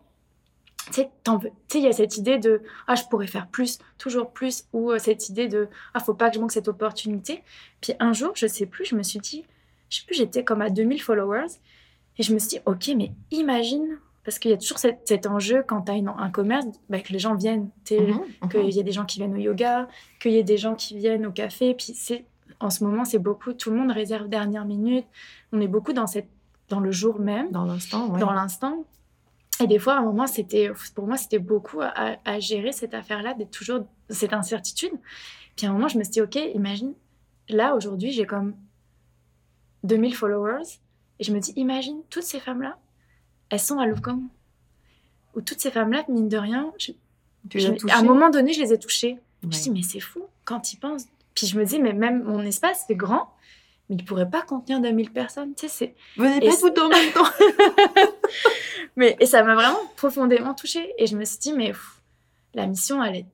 tu sais, il y a cette idée de ah, je pourrais faire plus, toujours plus, ou euh, cette idée de ah, faut pas que je manque cette opportunité. Puis un jour, je sais plus, je me suis dit, je sais plus, j'étais comme à 2000 followers, et je me suis dit, ok, mais imagine, parce qu'il y a toujours cet, enjeu quand tu as un commerce, bah, que les gens viennent, mmh mmh qu'il y a des gens qui viennent au yoga, qu'il y ait des gens qui viennent au café, puis c'est en ce moment, c'est beaucoup, tout le monde réserve dernière minute, on est beaucoup dans, cette, dans le jour même, dans l'instant, dans l'instant. Et des fois, à un moment, c'était, pour moi, c'était beaucoup à, gérer cette affaire-là, d'être toujours cette incertitude. Puis à un moment, je me suis dit, OK, imagine, là, aujourd'hui, j'ai comme 2000 followers. Et je me dis, imagine, toutes ces femmes-là, elles sont à Loufgang. Ou toutes ces femmes-là, mine de rien, à un moment donné, je les ai touchées. Je me dis, mais c'est fou, quand ils pensent. Puis je me dis, mais même mon espace, c'est grand mais il pourrait pas contenir 2000 personnes. Tu sais, c'est... Venez pas vous en même temps. mais, et ça m'a vraiment profondément touchée. Et je me suis dit, mais la mission, elle est...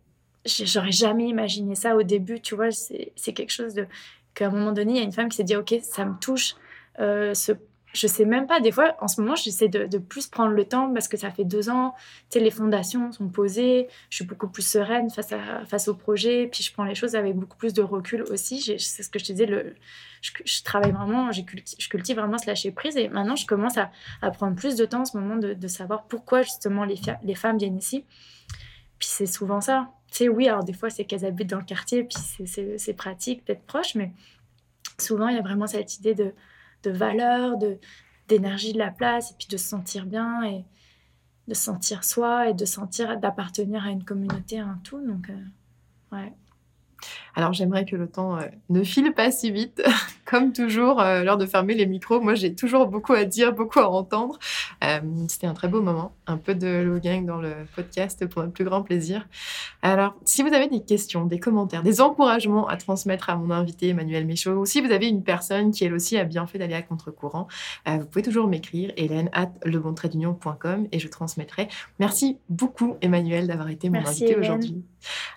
J'aurais jamais imaginé ça au début, tu vois. C'est, quelque chose de... qu'à un moment donné, il y a une femme qui s'est dit, OK, ça me touche. Euh, ce je sais même pas. Des fois, en ce moment, j'essaie de, plus prendre le temps parce que ça fait deux ans. Tu sais, les fondations sont posées. Je suis beaucoup plus sereine face, à, face au projet. Puis je prends les choses avec beaucoup plus de recul aussi. C'est ce que je te disais. Le, je, travaille vraiment, je cultive vraiment ce lâcher prise. Et maintenant, je commence à, prendre plus de temps en ce moment de, savoir pourquoi justement les, femmes viennent ici. Puis c'est souvent ça. Tu sais, oui, alors des fois, c'est qu'elles habitent dans le quartier. Puis c'est pratique d'être proche. Mais souvent, il y a vraiment cette idée de valeur, d'énergie de la place, et puis de se sentir bien et de sentir soi et de sentir d'appartenir à une communauté, à un tout. Donc, euh, ouais. Alors j'aimerais que le temps euh, ne file pas si vite. Comme toujours, euh, lors de fermer les micros, moi j'ai toujours beaucoup à dire, beaucoup à entendre. Euh, c'était un très beau moment, un peu de Low Gang dans le podcast pour notre plus grand plaisir. Alors si vous avez des questions, des commentaires, des encouragements à transmettre à mon invité Emmanuel Méchaud, ou si vous avez une personne qui elle aussi a bien fait d'aller à contre-courant, vous pouvez toujours m'écrire hélène at lebontraitdunion.com et je transmettrai. Merci beaucoup Emmanuel d'avoir été mon invité aujourd'hui.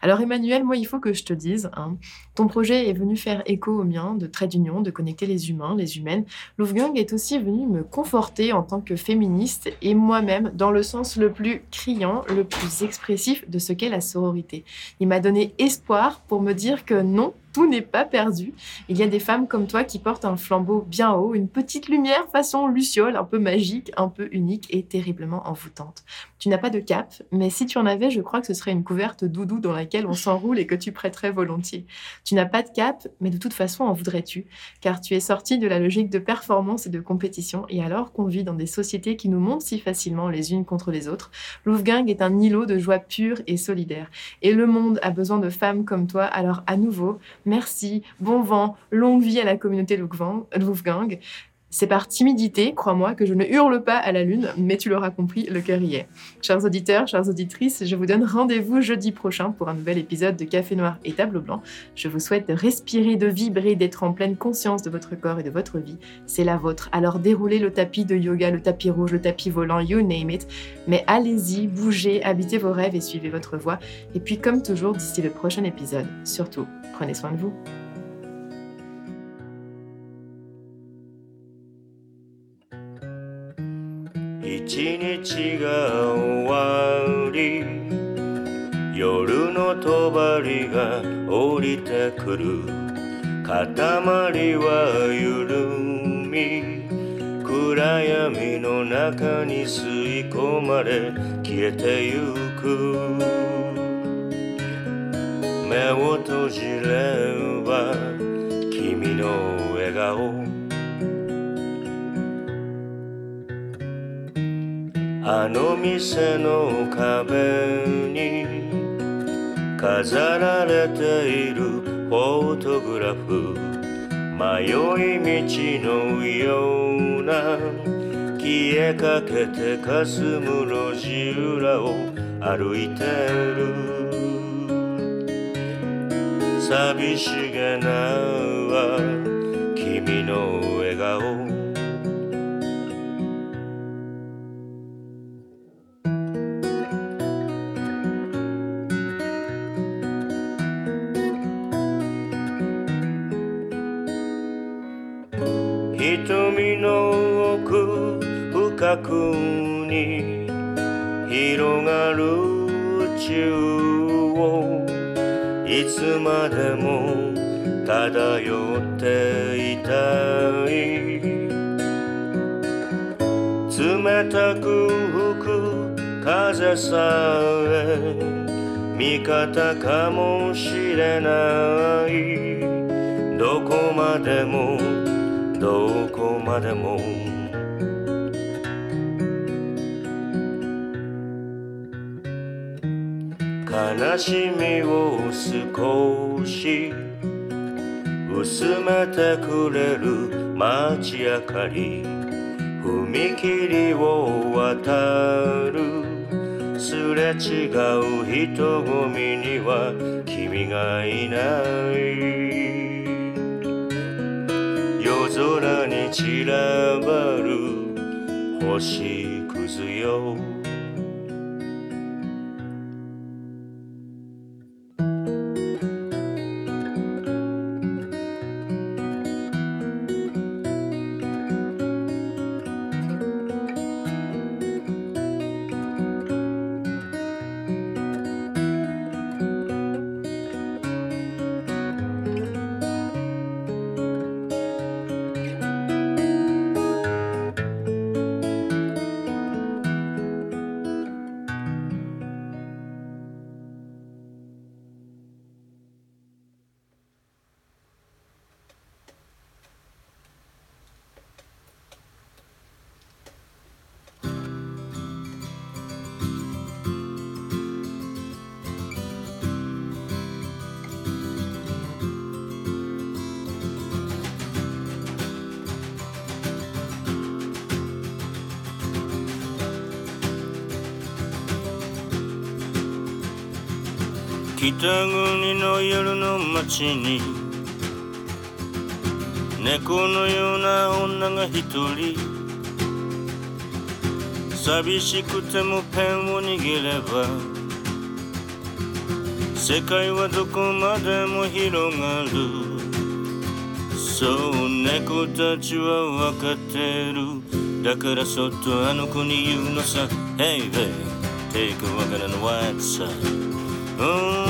Alors Emmanuel, moi il faut que je te dise, hein, ton projet est venu faire écho au mien de trait d'union, de connecter les humains, les humaines. Wolfgang est aussi venu me conforter en tant que féministe et moi-même dans le sens le plus criant, le plus expressif de ce qu'est la sororité. Il m'a donné espoir pour me dire que non, tout n'est pas perdu. Il y a des femmes comme toi qui portent un flambeau bien haut, une petite lumière façon luciole, un peu magique, un peu unique et terriblement envoûtante. Tu n'as pas de cap, mais si tu en avais, je crois que ce serait une couverte doudou dans laquelle on s'enroule et que tu prêterais volontiers. Tu n'as pas de cap, mais de toute façon en voudrais-tu, car tu es sorti de la logique de performance et de compétition, et alors qu'on vit dans des sociétés qui nous montent si facilement les unes contre les autres, Louvgang est un îlot de joie pure et solidaire. Et le monde a besoin de femmes comme toi, alors à nouveau, Merci, bon vent, longue vie à la communauté Wolfgang. C'est par timidité, crois-moi, que je ne hurle pas à la lune, mais tu l'auras compris, le cœur y est. Chers auditeurs, chères auditrices, je vous donne rendez-vous jeudi prochain pour un nouvel épisode de Café Noir et Tableau Blanc. Je vous souhaite de respirer, de vibrer, d'être en pleine conscience de votre corps et de votre vie. C'est la vôtre. Alors déroulez le tapis de yoga, le tapis rouge, le tapis volant, you name it. Mais allez-y, bougez, habitez vos rêves et suivez votre voie. Et puis comme toujours, d'ici le prochain épisode, surtout, Prenez soin de vous.「日が終わり」「夜の帳が降りてくる」「塊は緩み」「暗闇の中に吸い込まれ消えてゆく」目を閉じれば君の笑顔。あの店の壁に飾られているフォトグラフ。迷い道のような消えかけてかすむ路地裏を歩いてる。寂しげなは君の笑顔。瞳の奥深くにつまでも漂っていたい。冷たく吹く風さえ味方かもしれない。どこまでもどこまでも。悲しみを少し薄めてくれる街明かり踏切を渡る。すれ違う人混みには君がいない。夜空に散らばる星屑よ。北国の夜の街に猫のような女が一人寂しくてもペンを握れば世界はどこまでも広がる。そう猫たちはわかってる。だからそっとあの子に言うのさ。Hey, hey, take a look at the white side、oh,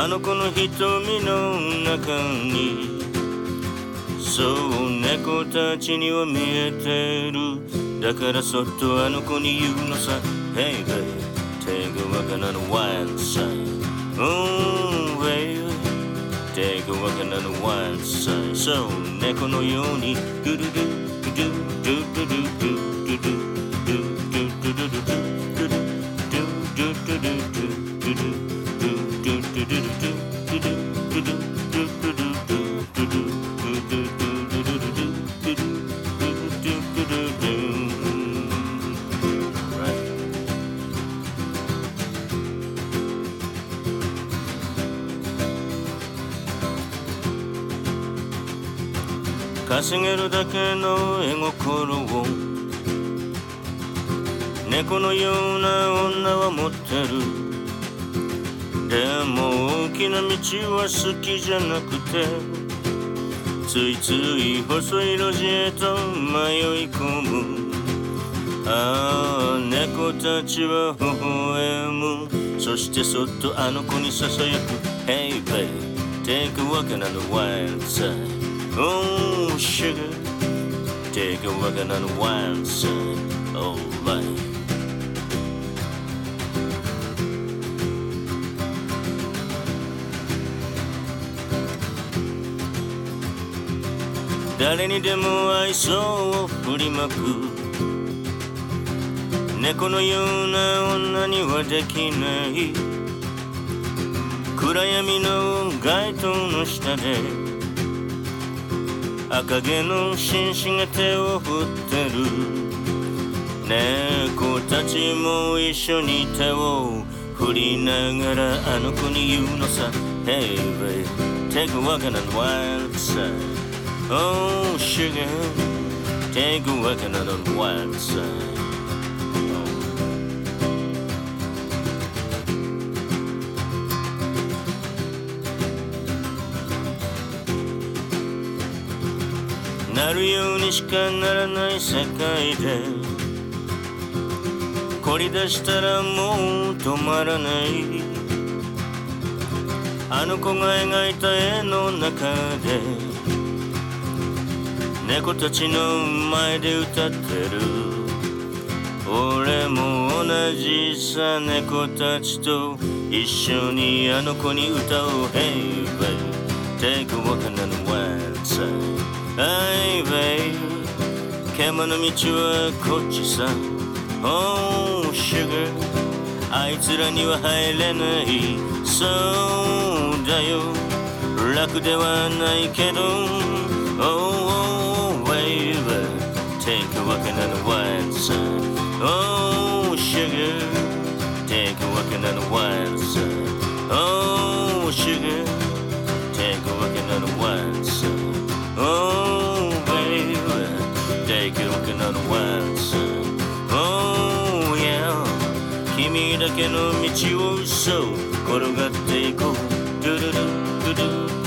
あの子の瞳の中にそう猫たちには見えてるだからそっとあの子に言うのさ Hey babe take a walk on the wild side Oh babe take a walk on the wild side そう猫のようにグルグルグルグルグルグルドゥ稼げるだけの絵心を。猫のような女は持ってる。でも大きな道は好きじゃなくてついつい細い路地へと迷い込むああ猫たちは微笑むそしてそっとあの子にささやく Hey babe take a walk on the wild side Oh sugar take a walk on the wild side Alright 誰にでも愛想を振りまく。猫のような女にはできない。暗闇の街灯の下で。赤毛の紳士が手を振ってる。猫たちも一緒に手を振りながら。あの子に言うのさ。Hey babe, take a walk on the wild side. Oh sugar, take a walk on the wild side. なるようにしかならない世界で凝り出したらもう止まらない。あの子が描いた絵の中で猫たちの前で歌ってる。俺も同じさ猫たちと一緒にあの子に歌おう。Hey babe take a walk on the wild side Hey babe 獣の道はこっちさ。Oh sugar あいつらには入れない。そうだよ。楽ではないけど。Oh a walk on the wild side Oh sugar Take a walk on the wild side Oh sugar Take a walk on the wild side Oh baby Take a walk on the wild side Oh yeah 君だけの道をそう転がっていこうドゥルルドゥドゥドゥ